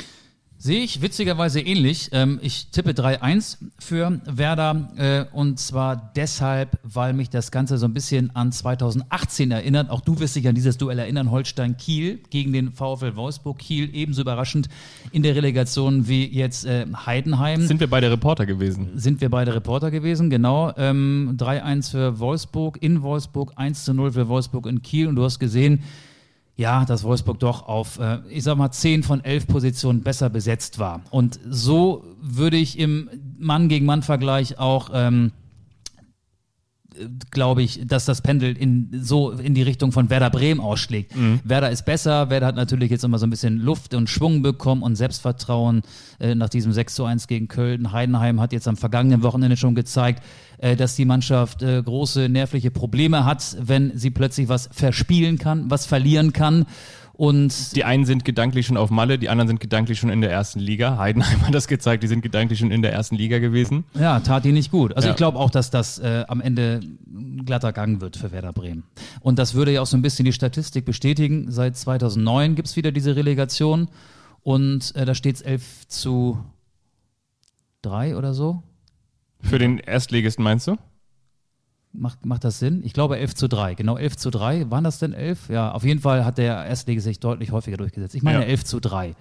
Sehe ich witzigerweise ähnlich. Ähm, ich tippe 3-1 für Werder äh, und zwar deshalb, weil mich das Ganze so ein bisschen an 2018 erinnert. Auch du wirst dich an dieses Duell erinnern, Holstein-Kiel gegen den VfL Wolfsburg. Kiel ebenso überraschend in der Relegation wie jetzt äh, Heidenheim.
Sind wir beide Reporter gewesen?
sind wir beide Reporter gewesen, genau. Ähm, 3-1 für Wolfsburg in Wolfsburg, 1-0 für Wolfsburg in Kiel. Und du hast gesehen, ja, dass Wolfsburg doch auf, äh, ich sag mal, 10 von 11 Positionen besser besetzt war. Und so würde ich im Mann gegen Mann-Vergleich auch, ähm, glaube ich, dass das Pendel in, so in die Richtung von Werder Bremen ausschlägt. Werder ist besser, Werder hat natürlich jetzt immer so ein bisschen Luft und Schwung bekommen und Selbstvertrauen äh, nach diesem 6 zu 1 gegen Köln. Heidenheim hat jetzt am vergangenen Wochenende schon gezeigt, äh, dass die Mannschaft äh, große nervliche Probleme hat, wenn sie plötzlich was verspielen kann, was verlieren kann. Und
Die einen sind gedanklich schon auf Malle, die anderen sind gedanklich schon in der ersten Liga. Heidenheim hat das gezeigt, die sind gedanklich schon in der ersten Liga gewesen.
Ja, tat die nicht gut. Also
Ja.
ich glaube auch, dass das äh, am Ende ein glatter Gang wird für Werder Bremen. Und das würde ja auch so ein bisschen die Statistik bestätigen. Seit 2009 gibt's wieder diese Relegation und äh, da steht's 11 zu 3 oder so.
Für den Erstligisten meinst du?
Macht, macht das Sinn? Ich glaube 11 zu 3. Genau 11 zu 3. Waren das denn 11? Ja, auf jeden Fall hat der Erstligist sich deutlich häufiger durchgesetzt. Ich meine
Ja.
11 zu 3.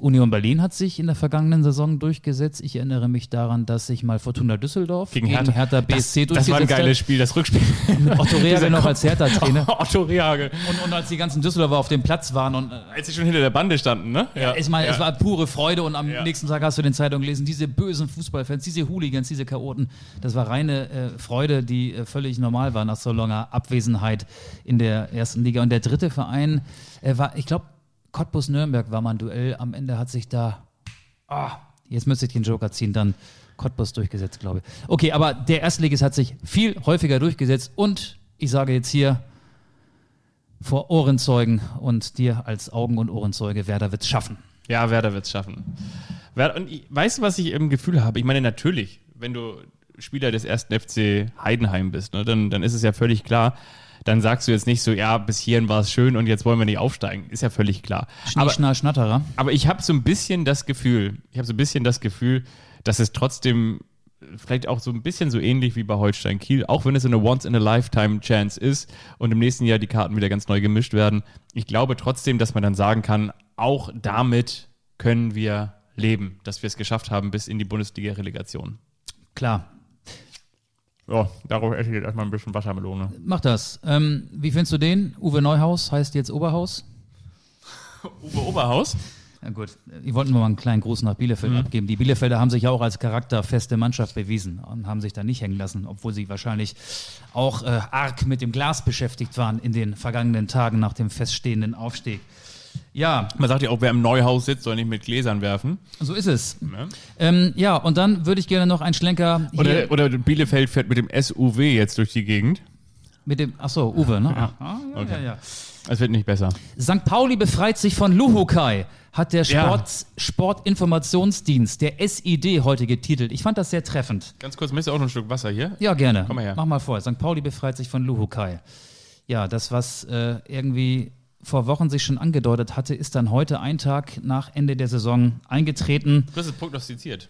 Union Berlin hat sich in der vergangenen Saison durchgesetzt. Ich erinnere mich daran, dass sich mal Fortuna Düsseldorf
Gegen Hertha.
BSC
Das war ein
durchgesetzt
geiles
hat.
Spiel, das Rückspiel.
Otto Rehagel noch als Hertha-Trainer.
Otto Rehagel.
Und, und als die ganzen Düsseldorfer auf dem Platz waren und äh,
Als sie schon hinter der Bande standen, ne? Ja.
ich meine, es war pure Freude und am
Ja.
nächsten Tag hast du in den Zeitungen gelesen, diese bösen Fußballfans, diese Hooligans, diese Chaoten, das war reine äh, Freude, die äh, völlig normal war nach so langer Abwesenheit in der ersten Liga. Und der dritte Verein äh, war, ich glaube, Cottbus-Nürnberg war mal ein Duell. Am Ende hat sich da, ah, jetzt müsste ich den Joker ziehen, dann Cottbus durchgesetzt, glaube ich. Okay, aber der Erstligist hat sich viel häufiger durchgesetzt und ich sage jetzt hier, vor Ohrenzeugen und dir als Augen- und Ohrenzeuge, Werder wird's schaffen.
Ja, Werder wird's schaffen. Werder, und weißt du, was ich im Gefühl habe? Ich meine, natürlich, wenn du Spieler des ersten FC Heidenheim bist, ne, dann, dann ist es ja völlig klar, dann sagst du jetzt nicht so, ja, bis hierhin war es schön und jetzt wollen wir nicht aufsteigen. Ist ja völlig klar.
Schnie,
Aber,
Schnatterer.
aber ich habe so ein bisschen das Gefühl, ich habe so ein bisschen das Gefühl, dass es trotzdem vielleicht auch so ein bisschen so ähnlich wie bei Holstein Kiel, auch wenn es so eine Once-in-a-Lifetime-Chance ist und im nächsten Jahr die Karten wieder ganz neu gemischt werden. Ich glaube trotzdem, dass man dann sagen kann, auch damit können wir leben, dass wir es geschafft haben bis in die Bundesliga-Relegation.
Klar,
Ja, darauf esse ich jetzt erstmal ein bisschen Wassermelone.
mach das. Ähm, wie findest du den? Uwe Neuhaus heißt jetzt Oberhaus.
Uwe Oberhaus?
Ja gut, ich wollte nur mal einen kleinen Gruß nach Bielefeld
Mhm.
abgeben. Die Bielefelder haben sich ja auch als charakterfeste Mannschaft bewiesen und haben sich da nicht hängen lassen, obwohl sie wahrscheinlich auch äh, arg mit dem Glas beschäftigt waren in den vergangenen Tagen nach dem feststehenden Aufstieg. Ja,
Man sagt ja auch, wer im Neuhaus sitzt, soll nicht mit Gläsern werfen.
so ist es.
Ne?
Ähm, ja, und dann würde ich gerne noch einen Schlenker
Oder, oder Bielefeld fährt mit dem SUW jetzt durch die Gegend.
mit dem, ach so, Uwe, ne? Ah, ah, ja,
Okay.
ja, ja.
Es wird nicht besser.
St. Pauli befreit sich von Luhukai, hat der
Ja.
Sport, Sportinformationsdienst, der SID, heute getitelt. Ich fand das sehr treffend.
Ganz kurz, möchtest du auch noch ein Stück Wasser hier?
Ja, gerne.
Komm mal her.
Mach mal vor. St. Pauli befreit sich von Luhukai. Ja, das, was äh, irgendwie vor Wochen sich schon angedeutet hatte, ist dann heute, ein Tag nach Ende der Saison, eingetreten.
Du hast es prognostiziert.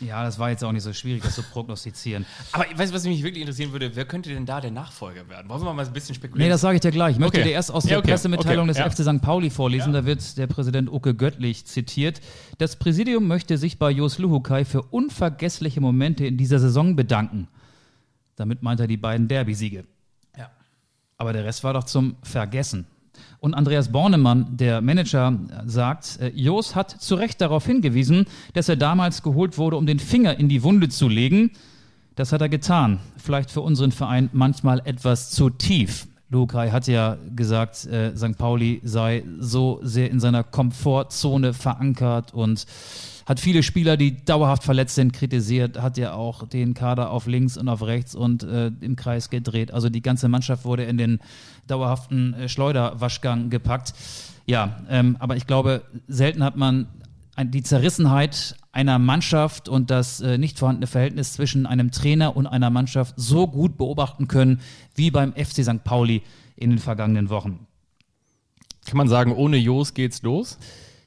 Ja, das war jetzt auch nicht so schwierig, das zu prognostizieren.
Aber weißt du, was mich wirklich interessieren würde? Wer könnte denn da der Nachfolger werden? Wollen wir mal ein bisschen spekulieren?
Nee, das sage ich dir gleich. Ich möchte
Okay.
dir erst aus
Ja,
der
okay.
Pressemitteilung
Okay.
des
Ja.
FC St. Pauli vorlesen. Da wird der Präsident Uke Göttlich zitiert. Das Präsidium möchte sich bei Jos Luhukai für unvergessliche Momente in dieser Saison bedanken. Damit meint er die beiden Derby-Siege.
Ja.
Aber der Rest war doch zum Vergessen. Und Andreas Bornemann, der Manager, sagt, äh, Jos hat zu Recht darauf hingewiesen, dass er damals geholt wurde, um den Finger in die Wunde zu legen. Das hat er getan. Vielleicht für unseren Verein manchmal etwas zu tief. Lukai hat ja gesagt, äh, St. Pauli sei so sehr in seiner Komfortzone verankert und hat viele Spieler, die dauerhaft verletzt sind, kritisiert, hat ja auch den Kader auf links und auf rechts und äh, im Kreis gedreht. Also die ganze Mannschaft wurde in den dauerhaften äh, Schleuderwaschgang gepackt. Ja, ähm, aber ich glaube, selten hat man die Zerrissenheit einer Mannschaft und das äh, nicht vorhandene Verhältnis zwischen einem Trainer und einer Mannschaft so gut beobachten können wie beim FC St. Pauli in den vergangenen Wochen.
Kann man sagen, ohne Jos geht's los?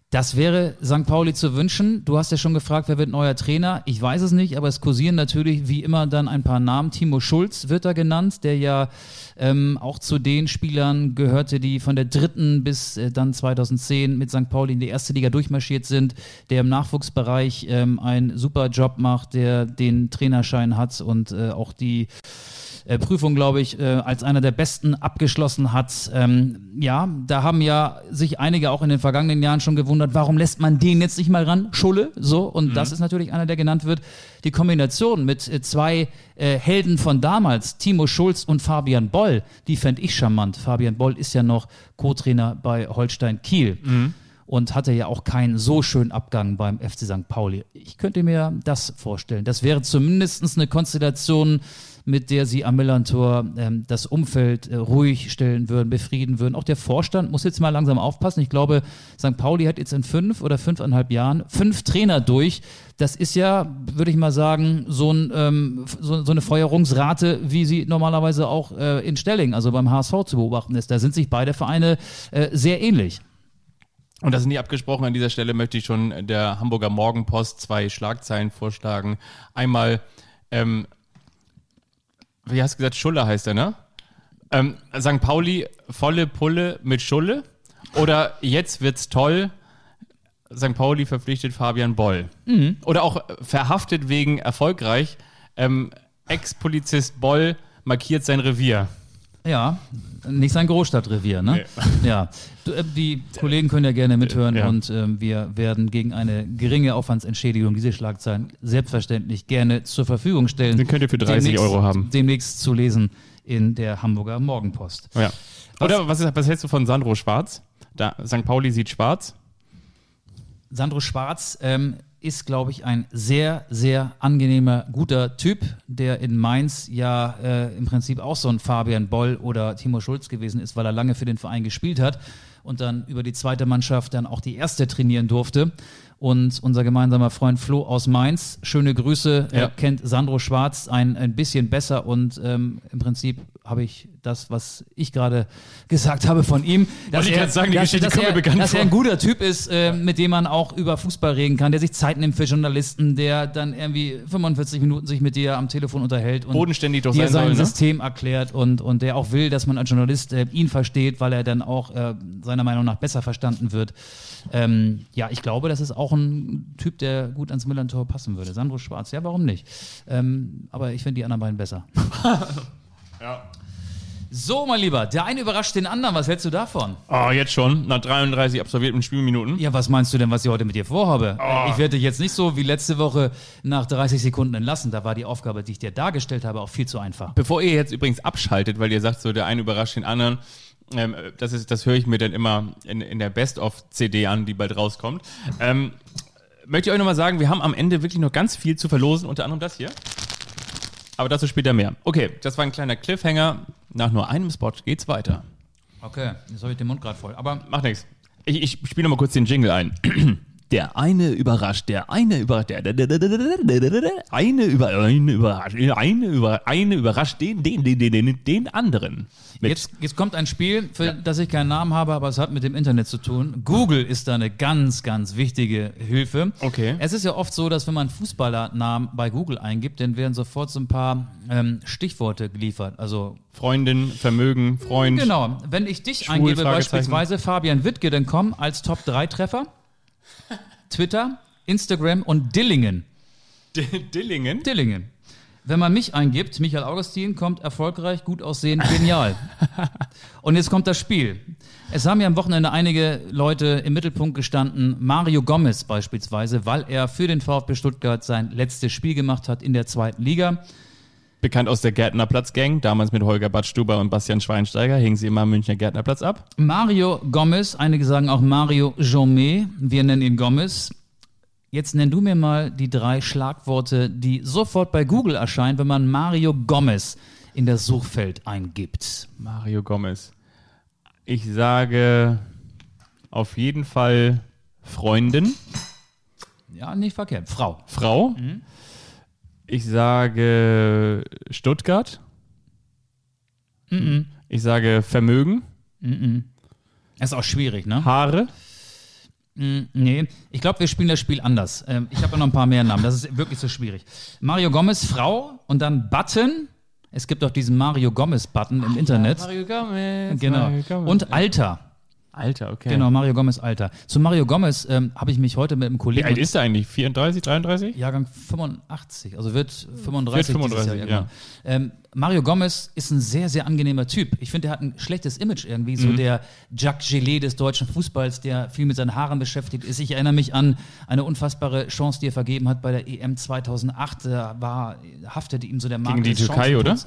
Das wäre St. Pauli zu wünschen. Du hast ja schon gefragt, wer wird neuer Trainer? Ich weiß es nicht, aber es kursieren natürlich wie immer dann ein paar Namen. Timo Schulz wird da genannt, der ja ähm, auch zu den Spielern gehörte, die von der dritten bis äh, dann 2010 mit St. Pauli in die erste Liga durchmarschiert sind, der im Nachwuchsbereich ähm, einen super Job macht, der den Trainerschein hat und äh, auch die äh, Prüfung, glaube ich, äh, als einer der besten abgeschlossen hat. Ähm, ja, da haben ja sich einige auch in den vergangenen Jahren schon gewundert, warum lässt man den jetzt nicht mal ran? Schulle, so. Und das ist natürlich einer, der genannt wird. Die Kombination mit äh, zwei äh, Helden von damals, Timo Schulz und Fabian Boll, die fände ich charmant. Fabian Boll ist ja noch Co-Trainer bei Holstein Kiel. Und hatte ja auch keinen so schönen Abgang beim FC St. Pauli. Ich könnte mir das vorstellen. Das wäre zumindest eine Konstellation, mit der sie am Millantor ähm, das Umfeld äh, ruhig stellen würden, befrieden würden. Auch der Vorstand muss jetzt mal langsam aufpassen. Ich glaube, St. Pauli hat jetzt in fünf oder fünfeinhalb Jahren fünf Trainer durch. Das ist ja, würde ich mal sagen, so, ein, ähm, so, so eine Feuerungsrate, wie sie normalerweise auch äh, in Stelling, also beim HSV zu beobachten ist. Da sind sich beide Vereine äh, sehr ähnlich.
Und das ist nie abgesprochen. An dieser Stelle möchte ich schon der Hamburger Morgenpost zwei Schlagzeilen vorschlagen. Einmal, ähm, wie hast du gesagt, Schulle heißt er, ne? Ähm, St. Pauli, volle Pulle mit Schulle. Oder jetzt wird's toll, St. Pauli verpflichtet Fabian Boll. Oder auch verhaftet wegen erfolgreich. Ähm, Ex-Polizist Boll markiert sein Revier.
Ja, nicht sein Großstadtrevier, ne? Ja. Du, äh, die Kollegen können ja gerne mithören
Ja.
und ähm, wir werden gegen eine geringe Aufwandsentschädigung diese Schlagzeilen selbstverständlich gerne zur Verfügung stellen.
Den könnt ihr für 30 Euro haben.
Demnächst zu lesen in der Hamburger Morgenpost.
Ja. Oder was, was hältst du von Sandro Schwarz? Da, St. Pauli sieht schwarz.
Sandro Schwarz ähm, ist, glaube ich, ein sehr, sehr angenehmer, guter Typ, der in Mainz ja äh, im Prinzip auch so ein Fabian Boll oder Timo Schulz gewesen ist, weil er lange für den Verein gespielt hat und dann über die zweite Mannschaft dann auch die erste trainieren durfte. Und unser gemeinsamer Freund Flo aus Mainz, schöne Grüße,
Ja.
er kennt Sandro Schwarz ein, ein bisschen besser und ähm, im Prinzip habe ich das, was ich gerade gesagt habe von ihm, dass,
ich
er,
gerade sagen, die
dass,
Geschichte
dass, er,
bekannt
dass er ein guter Typ ist, äh, mit dem man auch über Fußball reden kann, der sich Zeit nimmt für Journalisten, der dann irgendwie 45 Minuten sich mit dir am Telefon unterhält und
Bodenständig
dir
sein
sein
soll, ne?
System erklärt und, und der auch will, dass man als Journalist äh, ihn versteht, weil er dann auch äh, seiner Meinung nach besser verstanden wird. Ähm, ja, ich glaube, das ist auch ein Typ, der gut ans Millantor passen würde. Sandro Schwarz, ja, warum nicht? Ähm, aber ich finde die anderen beiden besser. So, mein Lieber, der eine überrascht den anderen. Was hältst du davon?
Oh, jetzt schon, nach 33 absolvierten Spielminuten.
Ja, was meinst du denn, was ich heute mit dir vorhabe?
Oh.
Ich werde dich jetzt nicht so wie letzte Woche nach 30 Sekunden entlassen. Da war die Aufgabe, die ich dir dargestellt habe, auch viel zu einfach.
Bevor ihr jetzt übrigens abschaltet, weil ihr sagt, so der eine überrascht den anderen, ähm, das, ist, das höre ich mir dann immer in, in der Best-of-CD an, die bald rauskommt. Ähm, möchte ich euch nochmal sagen, wir haben am Ende wirklich noch ganz viel zu verlosen, unter anderem das hier. Aber dazu später mehr. Okay, das war ein kleiner Cliffhanger. Nach nur einem Spot geht's weiter.
Okay, jetzt habe ich den Mund gerade voll. Aber
Macht nichts. Ich, ich spiele nochmal kurz den Jingle ein. Der eine überrascht, der eine überrascht, der, der, der, der, der, der, der, der, eine über, eine überrascht, eine über, eine überrascht den, den, den, den, den, den anderen. Mit.
Jetzt, jetzt kommt ein Spiel, für das ich keinen Namen habe, aber es hat mit dem Internet zu tun. Google ist da eine ganz, ganz wichtige Hilfe.
Okay.
Es ist ja oft so, dass wenn man Fußballernamen bei Google eingibt, dann werden sofort so ein paar ähm, Stichworte geliefert. Also
Freundin, Vermögen, Freund.
genau, wenn ich dich
Schwul,
eingebe, beispielsweise Fabian Wittke, dann kommen als Top 3 Treffer Twitter, Instagram und Dillingen.
Dillingen.
Dillingen. Wenn man mich eingibt, Michael Augustin, kommt erfolgreich, gut aussehen, genial. Und jetzt kommt das Spiel. Es haben ja am Wochenende einige Leute im Mittelpunkt gestanden. Mario Gomez beispielsweise, weil er für den VfB Stuttgart sein letztes Spiel gemacht hat in der zweiten Liga.
Bekannt aus der Gärtnerplatz-Gang, damals mit Holger Badstuber und Bastian Schweinsteiger, hingen sie immer am Münchner Gärtnerplatz ab.
Mario Gomez, einige sagen auch Mario Jomet, wir nennen ihn Gomez. Jetzt nenn du mir mal die drei Schlagworte, die sofort bei Google erscheinen, wenn man Mario Gomez in das Suchfeld eingibt.
Mario Gomez. Ich sage auf jeden Fall Freundin,
Ja, nicht verkehrt. Frau.
Frau. Ich sage Stuttgart. Ich sage Vermögen,
Das ist auch schwierig, ne?
Haare.
Mm, Nee, ich glaube, wir spielen das Spiel anders. Ähm, ich habe ja noch ein paar mehr Namen. Das ist wirklich so schwierig. Mario Gomez, Frau und dann Button. Es gibt auch diesen Mario Gomez-Button im Internet.
Mario Gomez.
Genau.
Mario Gomez.
Und Alter.
Alter, okay.
Genau, Mario Gomez Alter. Zu Mario Gomez ähm, habe ich mich heute mit einem
Wie
Kollegen.
alt ist er eigentlich? 34, 33?
Jahrgang 85, also wird 35.
Wird
dieses
35,
Jahr,
ja.
genau. ähm, Mario Gomez ist ein sehr, sehr angenehmer Typ. Ich finde, er hat ein schlechtes Image irgendwie, so
Mhm.
der Jacques Gelet des deutschen Fußballs, der viel mit seinen Haaren beschäftigt ist. Ich erinnere mich an eine unfassbare Chance, die er vergeben hat bei der EM 2008. Da war, haftete ihm so der Markt
Gegen die Türkei, oder?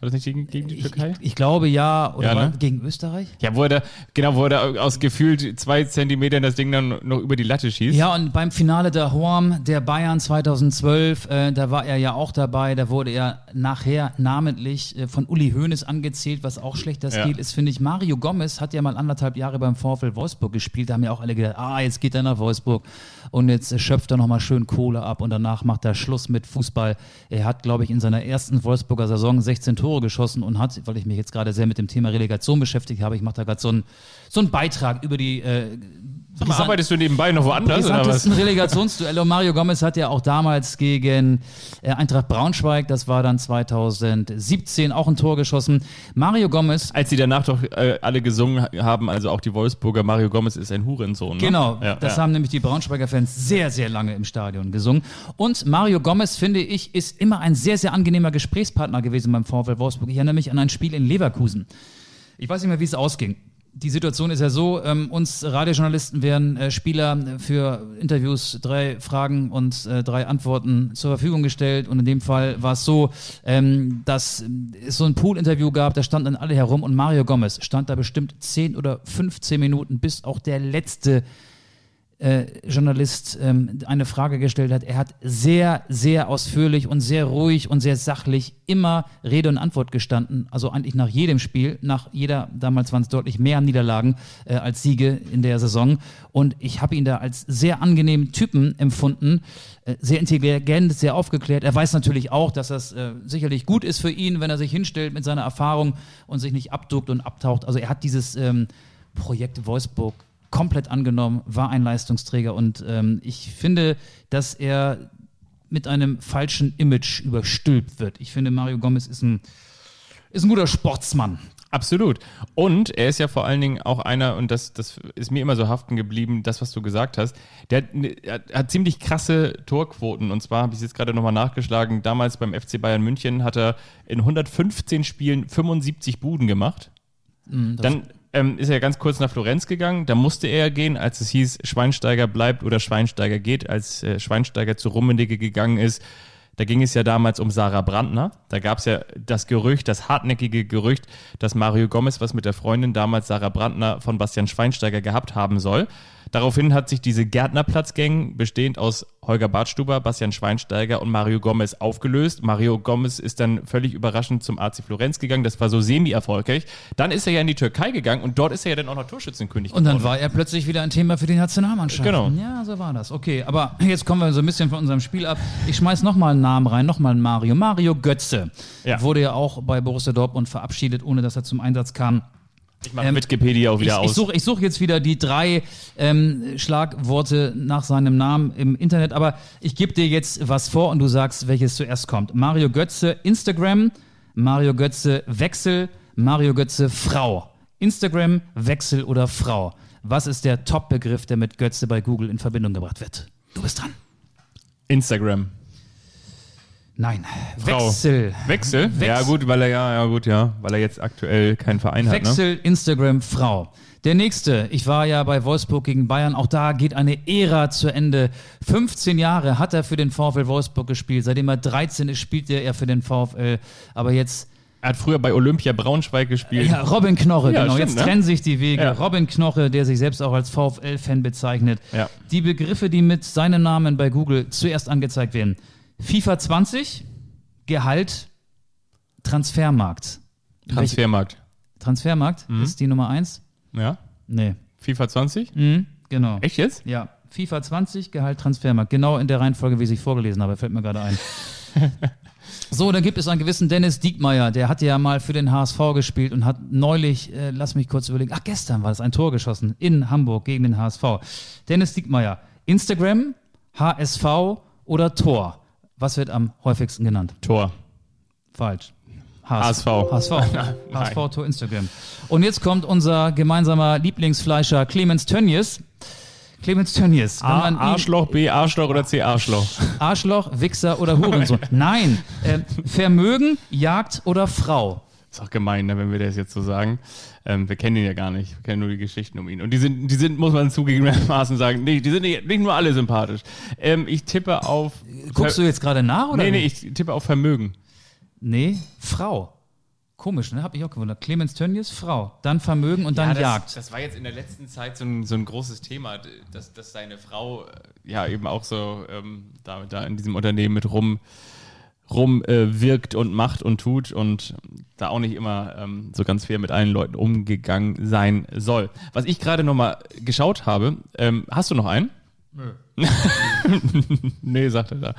War das nicht gegen, gegen die
Ich,
Türkei?
ich, ich glaube ja, oder
Ja, ne?
gegen Österreich?
Ja, wo er da, genau, wo er da aus gefühlt zwei Zentimetern das Ding dann noch über die Latte schießt.
Ja, und beim Finale der Horm der Bayern 2012, äh, da war er ja auch dabei. Da wurde er nachher namentlich äh, von Uli Hoeneß angezählt, was auch schlechter
Ja.
Stil ist, finde ich. Mario Gomez hat ja mal anderthalb Jahre beim VfL Wolfsburg gespielt. Da haben ja auch alle gedacht, ah, jetzt geht er nach Wolfsburg und jetzt äh, schöpft er nochmal schön Kohle ab und danach macht er Schluss mit Fußball. Er hat, glaube ich, in seiner ersten Wolfsburger Saison 16 Tore geschossen und hat, weil ich mich jetzt gerade sehr mit dem Thema Relegation beschäftigt habe, ich mache da gerade so einen so einen Beitrag über die äh,
Sag mal, arbeitest du nebenbei noch woanders oder was?
brisantesten Relegationsduelle. Mario Gomez hat ja auch damals gegen äh, Eintracht Braunschweig, das war dann 2017, auch ein Tor geschossen. Mario Gomez,
Als sie danach doch äh, alle gesungen haben, also auch die Wolfsburger, Mario Gomez ist ein Hurensohn. Ne?
genau,
ja,
das
ja.
haben nämlich die Braunschweiger Fans sehr, sehr lange im Stadion gesungen. Und Mario Gomez, finde ich, ist immer ein sehr, sehr angenehmer Gesprächspartner gewesen beim VfL Wolfsburg. Ich erinnere mich an ein Spiel in Leverkusen. Ich weiß nicht mehr, wie es ausging. Die Situation ist ja so, ähm, uns Radiojournalisten werden äh, Spieler für Interviews drei Fragen und äh, drei Antworten zur Verfügung gestellt. Und in dem Fall war es so, ähm, dass es so ein Pool-Interview gab, da standen dann alle herum und Mario Gomez stand da bestimmt 10 oder 15 Minuten, bis auch der letzte äh, Journalist ähm, eine Frage gestellt hat. Er hat sehr, sehr ausführlich und sehr ruhig und sehr sachlich immer Rede und Antwort gestanden. Also eigentlich nach jedem Spiel, nach jeder, damals waren es deutlich mehr Niederlagen äh, als Siege in der Saison. Und ich habe ihn da als sehr angenehmen Typen empfunden, äh, sehr intelligent, sehr aufgeklärt. Er weiß natürlich auch, dass das äh, sicherlich gut ist für ihn, wenn er sich hinstellt mit seiner Erfahrung und sich nicht abduckt und abtaucht. Also er hat dieses ähm, Projekt Wolfsburg komplett angenommen, war ein Leistungsträger und ähm, ich finde, dass er mit einem falschen Image überstülpt wird. Ich finde, Mario Gomez ist ein, ist ein guter Sportsmann.
Absolut. Und er ist ja vor allen Dingen auch einer, und das, das ist mir immer so haften geblieben, das, was du gesagt hast, der hat, er hat ziemlich krasse Torquoten. Und zwar habe ich es jetzt gerade nochmal nachgeschlagen, damals beim FC Bayern München hat er in 115 Spielen 75 Buden gemacht. Mhm, Dann ähm, ist er ganz kurz nach Florenz gegangen. Da musste er gehen, als es hieß, Schweinsteiger bleibt oder Schweinsteiger geht, als äh, Schweinsteiger zu Rummenigge gegangen ist da ging es ja damals um Sarah Brandner. Da gab es ja das Gerücht, das hartnäckige Gerücht, dass Mario Gomez was mit der Freundin damals Sarah Brandner von Bastian Schweinsteiger gehabt haben soll. Daraufhin hat sich diese Gärtnerplatzgang bestehend aus Holger Bartstuber, Bastian Schweinsteiger und Mario Gomez aufgelöst. Mario Gomez ist dann völlig überraschend zum AC Florenz gegangen. Das war so semi-erfolgreich. Dann ist er ja in die Türkei gegangen und dort ist er ja dann auch noch Torschützenkönig
Und dann war er plötzlich wieder ein Thema für die Nationalmannschaft.
Genau.
Ja, so war das. Okay, aber jetzt kommen wir so ein bisschen von unserem Spiel ab. Ich schmeiß nochmal einen Namen rein, nochmal einen Mario. Mario Götze ja. wurde ja auch bei Borussia Dortmund verabschiedet, ohne dass er zum Einsatz kam.
Ich mache ähm, Wikipedia auch wieder
ich,
aus.
Ich suche such jetzt wieder die drei ähm, Schlagworte nach seinem Namen im Internet, aber ich gebe dir jetzt was vor und du sagst, welches zuerst kommt. Mario Götze Instagram, Mario Götze Wechsel, Mario Götze Frau. Instagram, Wechsel oder Frau. Was ist der Top-Begriff, der mit Götze bei Google in Verbindung gebracht wird? Du bist dran.
Instagram.
Nein,
Frau. Wechsel. Wechsel. Wechsel? Ja gut, weil er ja, ja gut, ja, weil er jetzt aktuell keinen Verein
Wechsel,
hat.
Wechsel ne? Instagram Frau. Der nächste, ich war ja bei Wolfsburg gegen Bayern, auch da geht eine Ära zu Ende. 15 Jahre hat er für den VfL Wolfsburg gespielt. Seitdem er 13 ist, spielt er für den VfL. Aber jetzt
er hat früher bei Olympia Braunschweig gespielt.
Ja, Robin Knoche, ja, genau. Stimmt, Jetzt ne? trennen sich die Wege. Ja. Robin Knoche, der sich selbst auch als VfL-Fan bezeichnet. Ja. Die Begriffe, die mit seinem Namen bei Google zuerst angezeigt werden. FIFA 20, Gehalt, Transfermarkt.
Transfermarkt.
Transfermarkt mhm. ist die Nummer 1?
Ja.
Nee.
FIFA 20?
Mhm, genau.
Echt jetzt?
Ja. FIFA 20, Gehalt, Transfermarkt. Genau in der Reihenfolge, wie ich vorgelesen habe, fällt mir gerade ein. So, dann gibt es einen gewissen Dennis Diekmeyer, der hat ja mal für den HSV gespielt und hat neulich, äh, lass mich kurz überlegen, ach, gestern war das ein Tor geschossen in Hamburg gegen den HSV. Dennis Diekmeyer, Instagram, HSV oder Tor? Was wird am häufigsten genannt?
Tor.
Falsch.
HSV.
HSV. HSV, Tor Instagram. Und jetzt kommt unser gemeinsamer Lieblingsfleischer Clemens Tönnies. Clemens Tönnies.
A, Arschloch, B, Arschloch oder C, Arschloch?
Arschloch, Wichser oder Hurensohn. Nein. Äh, Vermögen, Jagd oder Frau.
Ist auch gemein, ne, wenn wir das jetzt so sagen. Ähm, wir kennen ihn ja gar nicht. Wir kennen nur die Geschichten um ihn. Und die sind, die sind, muss man zugegebenermaßen sagen, nee, die sind nicht, nicht nur alle sympathisch. Ähm, ich tippe auf.
Guckst Ver du jetzt gerade nach oder?
Nee, nee, ich tippe auf Vermögen.
Nee, Frau. Komisch, ne? Hab ich auch gewundert. Clemens Tönnies, Frau. Dann Vermögen und dann
ja, das,
Jagd.
Das war jetzt in der letzten Zeit so ein, so ein großes Thema, dass, dass seine Frau äh, ja eben auch so ähm, da, da in diesem Unternehmen mit rum rumwirkt äh, und macht und tut und da auch nicht immer ähm, so ganz fair mit allen Leuten umgegangen sein soll. Was ich gerade nochmal geschaut habe, ähm, hast du noch einen? Nö. nee, sagt er da.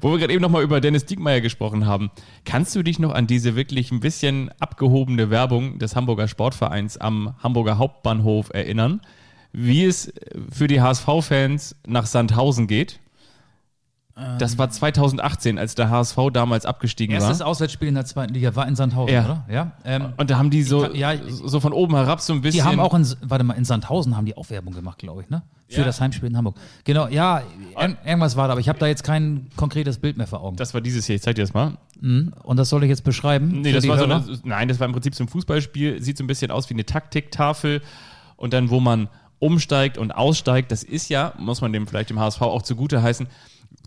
Wo wir gerade eben nochmal über Dennis Diekmeyer gesprochen haben. Kannst du dich noch an diese wirklich ein bisschen abgehobene Werbung des Hamburger Sportvereins am Hamburger Hauptbahnhof erinnern? Wie es für die HSV-Fans nach Sandhausen geht? Das war 2018, als der HSV damals abgestiegen
Erstes
war.
Erstes Auswärtsspiel in der zweiten Liga war in Sandhausen,
ja.
oder?
Ja. Ähm, und da haben die so, ja, so von oben herab so ein bisschen.
Die haben auch in, warte mal, in Sandhausen haben die auch Werbung gemacht, glaube ich, ne? Für ja. das Heimspiel in Hamburg. Genau, ja, irgendwas war da, aber ich habe da jetzt kein konkretes Bild mehr vor Augen.
Das war dieses hier, ich zeig dir das mal.
Mhm. Und das soll ich jetzt beschreiben?
Nee, das war so eine, nein, das war im Prinzip so ein Fußballspiel, sieht so ein bisschen aus wie eine Taktiktafel und dann, wo man umsteigt und aussteigt, das ist ja, muss man dem vielleicht dem HSV auch zugute heißen,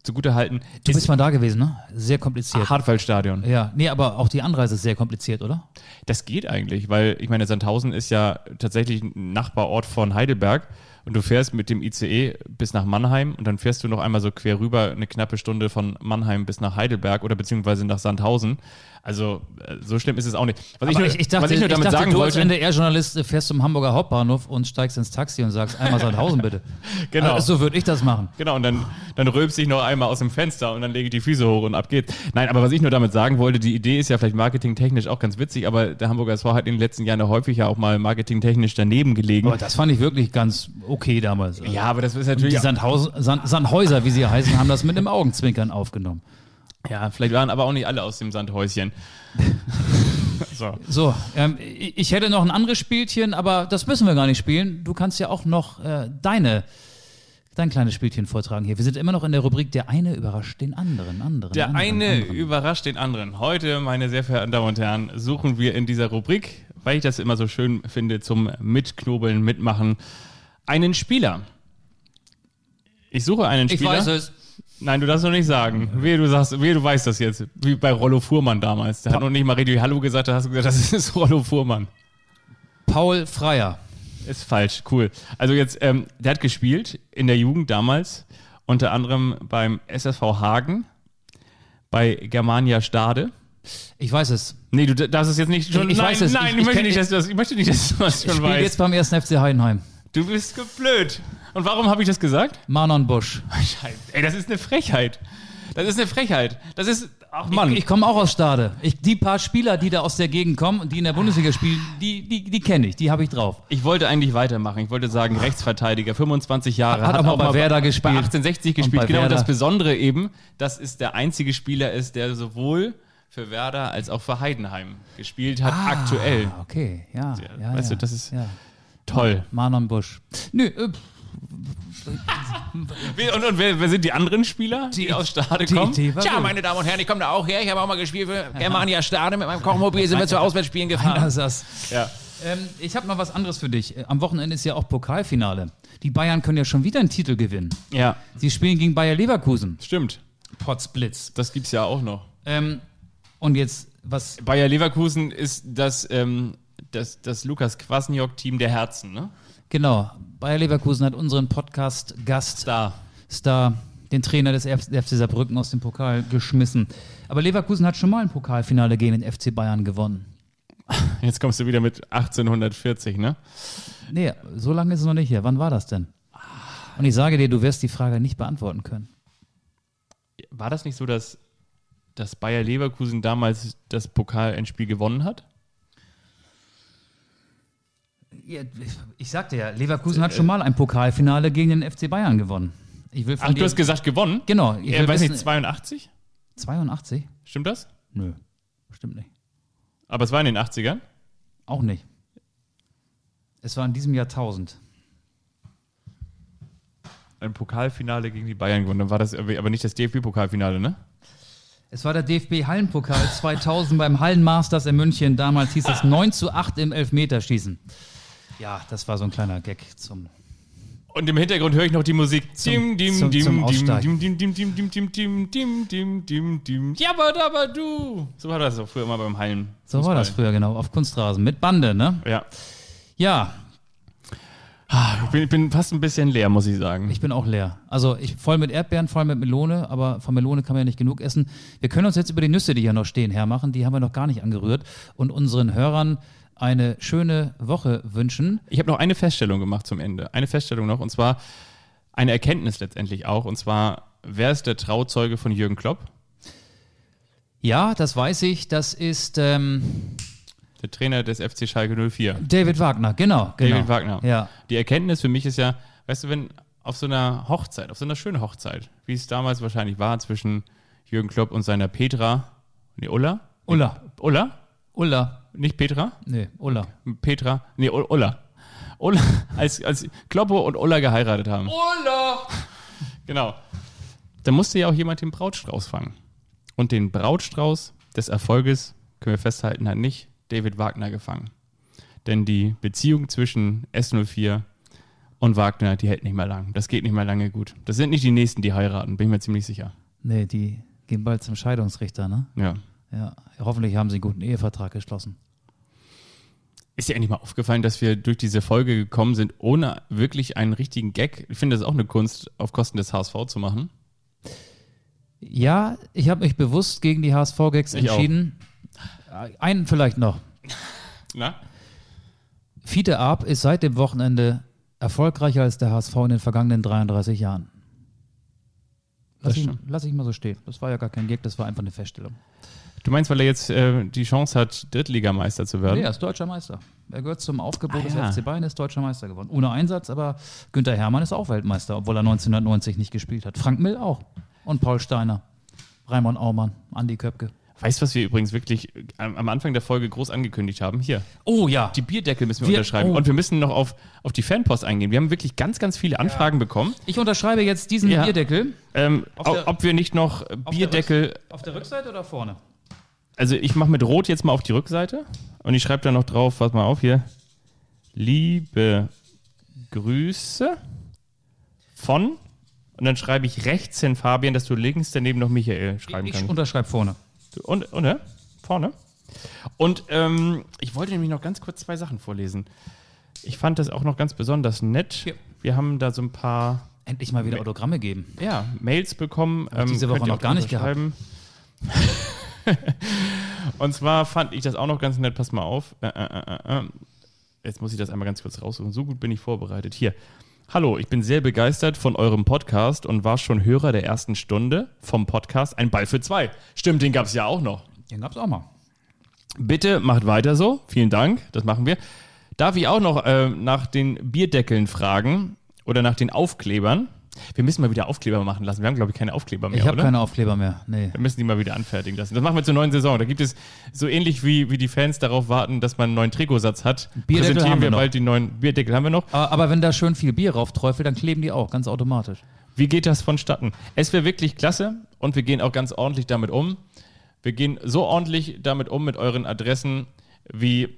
zugute halten.
Du bist mal da gewesen, ne? Sehr kompliziert.
Hartwaldstadion.
Ja, nee, aber auch die Anreise ist sehr kompliziert, oder?
Das geht eigentlich, weil ich meine, Sandhausen ist ja tatsächlich ein Nachbarort von Heidelberg und du fährst mit dem ICE bis nach Mannheim und dann fährst du noch einmal so quer rüber eine knappe Stunde von Mannheim bis nach Heidelberg oder beziehungsweise nach Sandhausen. Also äh, so schlimm ist es auch nicht.
Was ich, nur, ich, ich dachte, was ich nur damit ich dachte, sagen du wollte, als NDR-Journalist fährst zum Hamburger Hauptbahnhof und steigst ins Taxi und sagst einmal Sandhausen bitte.
genau.
Also, so würde ich das machen.
Genau, und dann, dann rülpst ich noch einmal aus dem Fenster und dann lege ich die Füße hoch und ab geht's. Nein, aber was ich nur damit sagen wollte, die Idee ist ja vielleicht marketingtechnisch auch ganz witzig, aber der Hamburger SV hat in den letzten Jahren ja häufig ja auch mal marketingtechnisch daneben gelegen.
Aber das fand ich wirklich ganz okay damals.
Ja, aber das ist natürlich.
Und die Sandhausen, Sand, Sandhäuser, wie sie heißen, haben das mit einem Augenzwinkern aufgenommen.
Ja, vielleicht waren aber auch nicht alle aus dem Sandhäuschen. So.
So, ähm, ich ich hätte noch ein anderes Spielchen, aber das müssen wir gar nicht spielen. Du kannst ja auch noch äh, deine, dein kleines Spielchen vortragen hier. Wir sind immer noch in der Rubrik Der eine überrascht den anderen. anderen
Der
anderen,
eine
anderen.
überrascht den anderen. Heute, meine sehr verehrten Damen und Herren, suchen wir in dieser Rubrik, weil ich das immer so schön finde, zum Mitknobeln, Mitmachen, einen Spieler. Ich suche einen
Ich
Spieler.
weiß es.
Nein, du darfst noch nicht sagen. Wehe, du sagst, wehe, du weißt das jetzt. Wie bei Rollo Fuhrmann damals. Der hat noch nicht mal richtig Hallo gesagt, da hast du gesagt, das ist Rollo Fuhrmann.
Paul Freier.
Ist falsch, cool. Also jetzt, ähm, der hat gespielt in der Jugend damals, unter anderem beim SSV Hagen, bei Germania Stade.
Ich weiß es.
Nee, du darfst es jetzt nicht schon.
Ich
nein,
weiß es.
nein,
Ich-
ich,
ich
möchte nicht, dass ich möchte nicht, dass du das schon weißt.
jetzt beim 1. FC Heidenheim.
Du bist geblöd. Und warum habe ich das gesagt?
Manon Busch.
Scheiße. Ey, das ist eine Frechheit. Das ist eine Frechheit. Das ist, ach Mann.
Ich, ich komme auch aus Stade. Ich, die paar Spieler, die da aus der Gegend kommen und die in der Bundesliga spielen, die, die, die kenne ich, die habe ich drauf.
Ich wollte eigentlich weitermachen. Ich wollte sagen, Rechtsverteidiger, 25 Jahre.
Hat auch mal bei Werder gespielt.
Bei 1860
Und
gespielt.
bei
Genau, und das
Werder.
Besondere eben, dass es der einzige Spieler ist, der sowohl für Werder als auch für Heidenheim gespielt hat, aktuell.
Ah, okay, ja. ja
weißt
ja,
du, das ist-
Ja.
Toll.
Manon Busch. Nö, äh,
Und, und wer, wer sind die anderen Spieler, die, aus Stade
die
kommen?
Idee war
Tja, meine Damen und Herren, ich komme da auch her. Ich habe auch mal gespielt für Germania Stade. Mit meinem Kochmobil sind wir zu Auswärtsspielen gefahren.
Ja.
Ähm, ich habe noch was anderes für dich. Äh, Am Wochenende ist ja auch Pokalfinale. Die Bayern können ja schon wieder einen Titel gewinnen.
ja,
Sie spielen gegen Bayer Leverkusen.
stimmt.
Potzblitz.
Das gibt's ja auch noch.
Ähm, und jetzt, was.
Bayer Leverkusen ist das, ähm, das, das Lukas Kwasniok-Team der Herzen, ne?
Genau, Bayer Leverkusen hat unseren Podcast-Gast
Da.
Star, den Trainer des FC Saarbrücken aus dem Pokal geschmissen. Aber Leverkusen hat schon mal ein Pokalfinale gegen den FC Bayern gewonnen.
Jetzt kommst du wieder mit 1840, ne?
Nee, so lange ist es noch nicht her. Wann war das denn? Und ich sage dir, du wirst die Frage nicht beantworten können.
War das nicht so, dass, dass Bayer Leverkusen damals das Pokalendspiel gewonnen hat?
Ja, ich sagte ja, Leverkusen hat schon mal ein Pokalfinale gegen den FC Bayern gewonnen. Ich will
Ach, du hast gesagt gewonnen?
Genau, ich will
weiß
wissen,
nicht, 82?
82?
Stimmt das?
Nö, stimmt nicht.
Aber es war in den 80ern?
Auch nicht. Es war in diesem Jahrtausend.
Ein Pokalfinale gegen die Bayern gewonnen. Dann war das aber nicht das DFB-Pokalfinale, ne?
Es war der DFB Hallenpokal 2000 beim Hallenmasters in München. Damals hieß es 9 zu 8 im Elfmeterschießen. Ja, das war so ein kleiner Gag zum.
Und im Hintergrund höre ich noch die Musik.
Zum- zum- zum Aussteigen.
dim, dim, dim, dim, dim, dim, dim, dim, dim, dim. Jabba dabba du. So war das auch früher immer beim Hallen.
So war das früher, genau. Auf Kunstrasen. Mit Bande, ne?
Ja.
Ja,
Ich bin, ich bin fast ein bisschen leer, muss ich sagen.
ich bin auch leer. Also ich voll mit Erdbeeren, voll mit Melone, aber von Melone kann man ja nicht genug essen. Wir können uns jetzt über die Nüsse, die hier noch stehen, hermachen. Die haben wir noch gar nicht angerührt. Und unseren Hörern eine schöne Woche wünschen.
Ich habe noch eine Feststellung gemacht zum Ende. Eine Feststellung noch, und zwar eine Erkenntnis letztendlich auch. Und zwar, wer ist der Trauzeuge von Jürgen Klopp?
Ja, das weiß ich. Das ist ähm,
Der Trainer des FC Schalke 04.
David Wagner, genau. genau.
David Wagner.
Ja.
Die Erkenntnis für mich ist ja, weißt du, wenn auf so einer Hochzeit, auf so einer schönen Hochzeit, wie es damals wahrscheinlich war zwischen Jürgen Klopp und seiner Petra, nee, Ulla?
Ulla.
Ulla?
Ulla.
Nicht Petra?
Nee, Ulla.
Petra, nee, Ulla. Ulla, als, als Kloppo und Ulla geheiratet haben. Ulla! Genau. Da musste ja auch jemand den Brautstrauß fangen. Und den Brautstrauß des Erfolges, können wir festhalten, hat nicht David Wagner gefangen. Denn die Beziehung zwischen S04 und Wagner, die hält nicht mehr lang. Das geht nicht mehr lange gut. Das sind nicht die Nächsten, die heiraten, bin ich mir ziemlich sicher.
Nee, die gehen bald zum Scheidungsrichter, ne?
Ja.
Ja. Hoffentlich haben sie einen guten Ehevertrag geschlossen.
Ist dir eigentlich mal aufgefallen, dass wir durch diese Folge gekommen sind, ohne wirklich einen richtigen Gag? Ich finde, das ist auch eine Kunst, auf Kosten des HSV zu machen.
Ja, ich habe mich bewusst gegen die HSV-Gags
Ich auch.
entschieden. Einen vielleicht noch.
Na?
Fiete Arp ist seit dem Wochenende erfolgreicher als der HSV in den vergangenen 33 Jahren. Lass ich, lass ich mal so stehen. Das war ja gar kein Gag, das war einfach eine Feststellung.
Du meinst, weil er jetzt äh, die Chance hat, Drittligameister zu werden?
Nee, er ist deutscher Meister. Er gehört zum Aufgebot
Ah,
des
ja.
FC Bayern, ist deutscher Meister geworden. Ohne Einsatz, aber Günther Hermann ist auch Weltmeister, obwohl er 1990 nicht gespielt hat. Frank Mill auch. Und Paul Steiner. Raimund Aumann, Andi Köpke.
Weißt du, was wir übrigens wirklich äh, am Anfang der Folge groß angekündigt haben? Hier,
Oh ja.
die Bierdeckel müssen wir,
Wir-
unterschreiben.
oh.
Und wir müssen noch auf, auf die Fanpost eingehen. Wir haben wirklich ganz, ganz viele Anfragen bekommen.
Ich unterschreibe jetzt diesen
Ja.
Bierdeckel.
Ähm,
der-
ob wir nicht noch Bierdeckel,
Auf der Rückseite oder vorne?
Also ich mache mit Rot jetzt mal auf die Rückseite und ich schreibe da noch drauf, pass mal auf hier, liebe Grüße von und dann schreibe ich rechts hin Fabian, dass du links daneben noch Michael schreiben
Ich
kannst.
unterschreibe vorne.
Und, und, ne? Vorne. Und ähm, ich wollte nämlich noch ganz kurz zwei Sachen vorlesen. Ich fand das auch noch ganz besonders nett.
Ja.
Wir haben da so ein paar
Endlich mal wieder Autogramme geben.
ja, Mails bekommen. ähm,
ich diese Woche noch gar nicht
unterschreiben. Und zwar fand ich das auch noch ganz nett. Pass mal auf. Äh, äh, äh. Jetzt muss ich das einmal ganz kurz raussuchen. So gut bin ich vorbereitet. Hier. Hallo, ich bin sehr begeistert von eurem Podcast und war schon Hörer der ersten Stunde vom Podcast Ein Ball für zwei. Stimmt, den gab es ja auch noch.
Den gab's auch mal.
Bitte macht weiter so. Vielen Dank. Das machen wir. Darf ich auch noch äh, nach den Bierdeckeln fragen oder nach den Aufklebern? Wir müssen mal wieder Aufkleber machen lassen. Wir haben, glaube ich, keine Aufkleber mehr,
Ich habe keine Aufkleber mehr. Nee.
Wir müssen die mal wieder anfertigen lassen. Das machen wir zur neuen Saison. Da gibt es so ähnlich wie, wie die Fans darauf warten, dass man einen neuen Trikotsatz hat.
Bierdeckel
präsentieren
haben wir
wir
noch.
bald die neuen Bierdeckel. Haben wir noch?
Aber, aber wenn da schön viel Bier rauf träufelt, dann kleben die auch, ganz automatisch.
Wie geht das vonstatten? Es wäre wirklich klasse und wir gehen auch ganz ordentlich damit um. Wir gehen so ordentlich damit um mit euren Adressen wie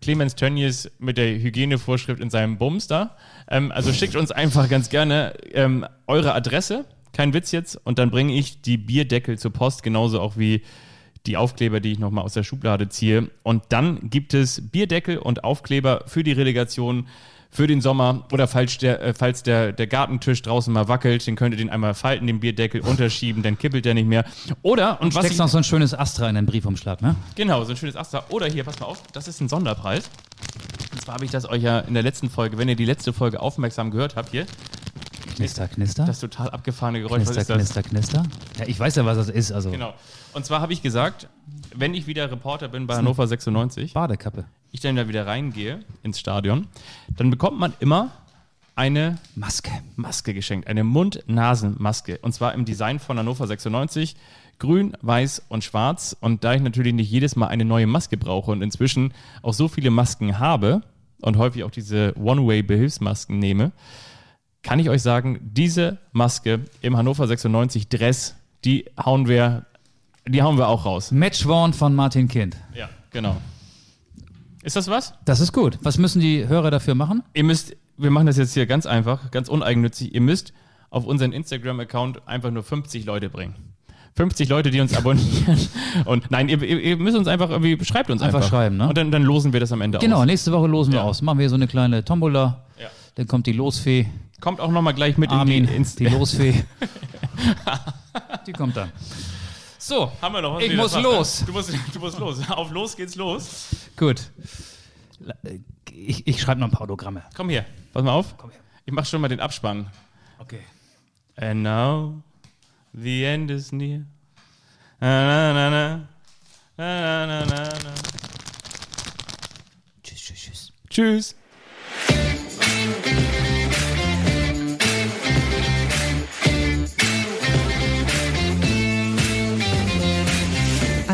Clemens Tönnies mit der Hygienevorschrift in seinem Bums da. Ähm, also schickt uns einfach ganz gerne ähm, eure Adresse, kein Witz jetzt, und dann bringe ich die Bierdeckel zur Post, genauso auch wie die Aufkleber, die ich nochmal aus der Schublade ziehe. Und dann gibt es Bierdeckel und Aufkleber für die Relegation für den Sommer oder falls der, äh, falls der, der Gartentisch draußen mal wackelt, dann könnt ihr den einmal falten, den Bierdeckel unterschieben, dann kippelt der nicht mehr. Oder, und was
Steckst
ich,
noch so ein schönes Astra in den Briefumschlag, ne?
Genau, so ein schönes Astra. Oder hier, pass mal auf, das ist ein Sonderpreis. Und zwar habe ich das euch ja in der letzten Folge, wenn ihr die letzte Folge aufmerksam gehört habt, hier,
Knister, knister.
das total abgefahrene Geräusch.
knister,
was ist das?
knister, knister. Ja, ich weiß ja, was das ist. Also
Genau. Und zwar habe ich gesagt, wenn ich wieder Reporter bin bei Hannover 96,
Badekappe.
Ich dann da wieder reingehe ins Stadion, dann bekommt man immer eine
Maske.
Maske geschenkt, eine Mund-Nasen-Maske. Und zwar im Design von Hannover 96. Grün, weiß und schwarz. Und da ich natürlich nicht jedes Mal eine neue Maske brauche und inzwischen auch so viele Masken habe und häufig auch diese One-Way-Behilfsmasken nehme, kann ich euch sagen, diese Maske im Hannover 96 Dress, die hauen wir, die hauen wir auch raus.
Matchworn von Martin Kind.
Ja, genau. Ist das was?
Das ist gut. Was müssen die Hörer dafür machen?
Ihr müsst, wir machen das jetzt hier ganz einfach, ganz uneigennützig. Ihr müsst auf unseren Instagram-Account einfach nur 50 Leute bringen. 50 Leute, die uns abonnieren. Und nein, ihr, ihr, müsst uns einfach irgendwie, schreibt uns einfach.
Einfach schreiben, ne?
Und dann, dann losen wir das am Ende
Genau,
aus.
nächste Woche losen wir
Ja.
aus. Machen wir so eine kleine Tombola.
Ja.
Dann kommt die Losfee.
Kommt auch nochmal gleich mit
Armin,
in die ins
die Losfee. die kommt dann. So,
Haben wir noch was?
Ich muss
war's
los.
Du musst, du musst los. Auf los geht's los.
gut. Ich, ich schreibe noch ein paar Autogramme.
Komm hier. Pass mal auf.
Komm her.
Ich mach schon mal den Abspann.
Okay.
And now the end is near. Na, na, na, na. Na, na, na, na.
Tschüss, tschüss, tschüss.
Tschüss.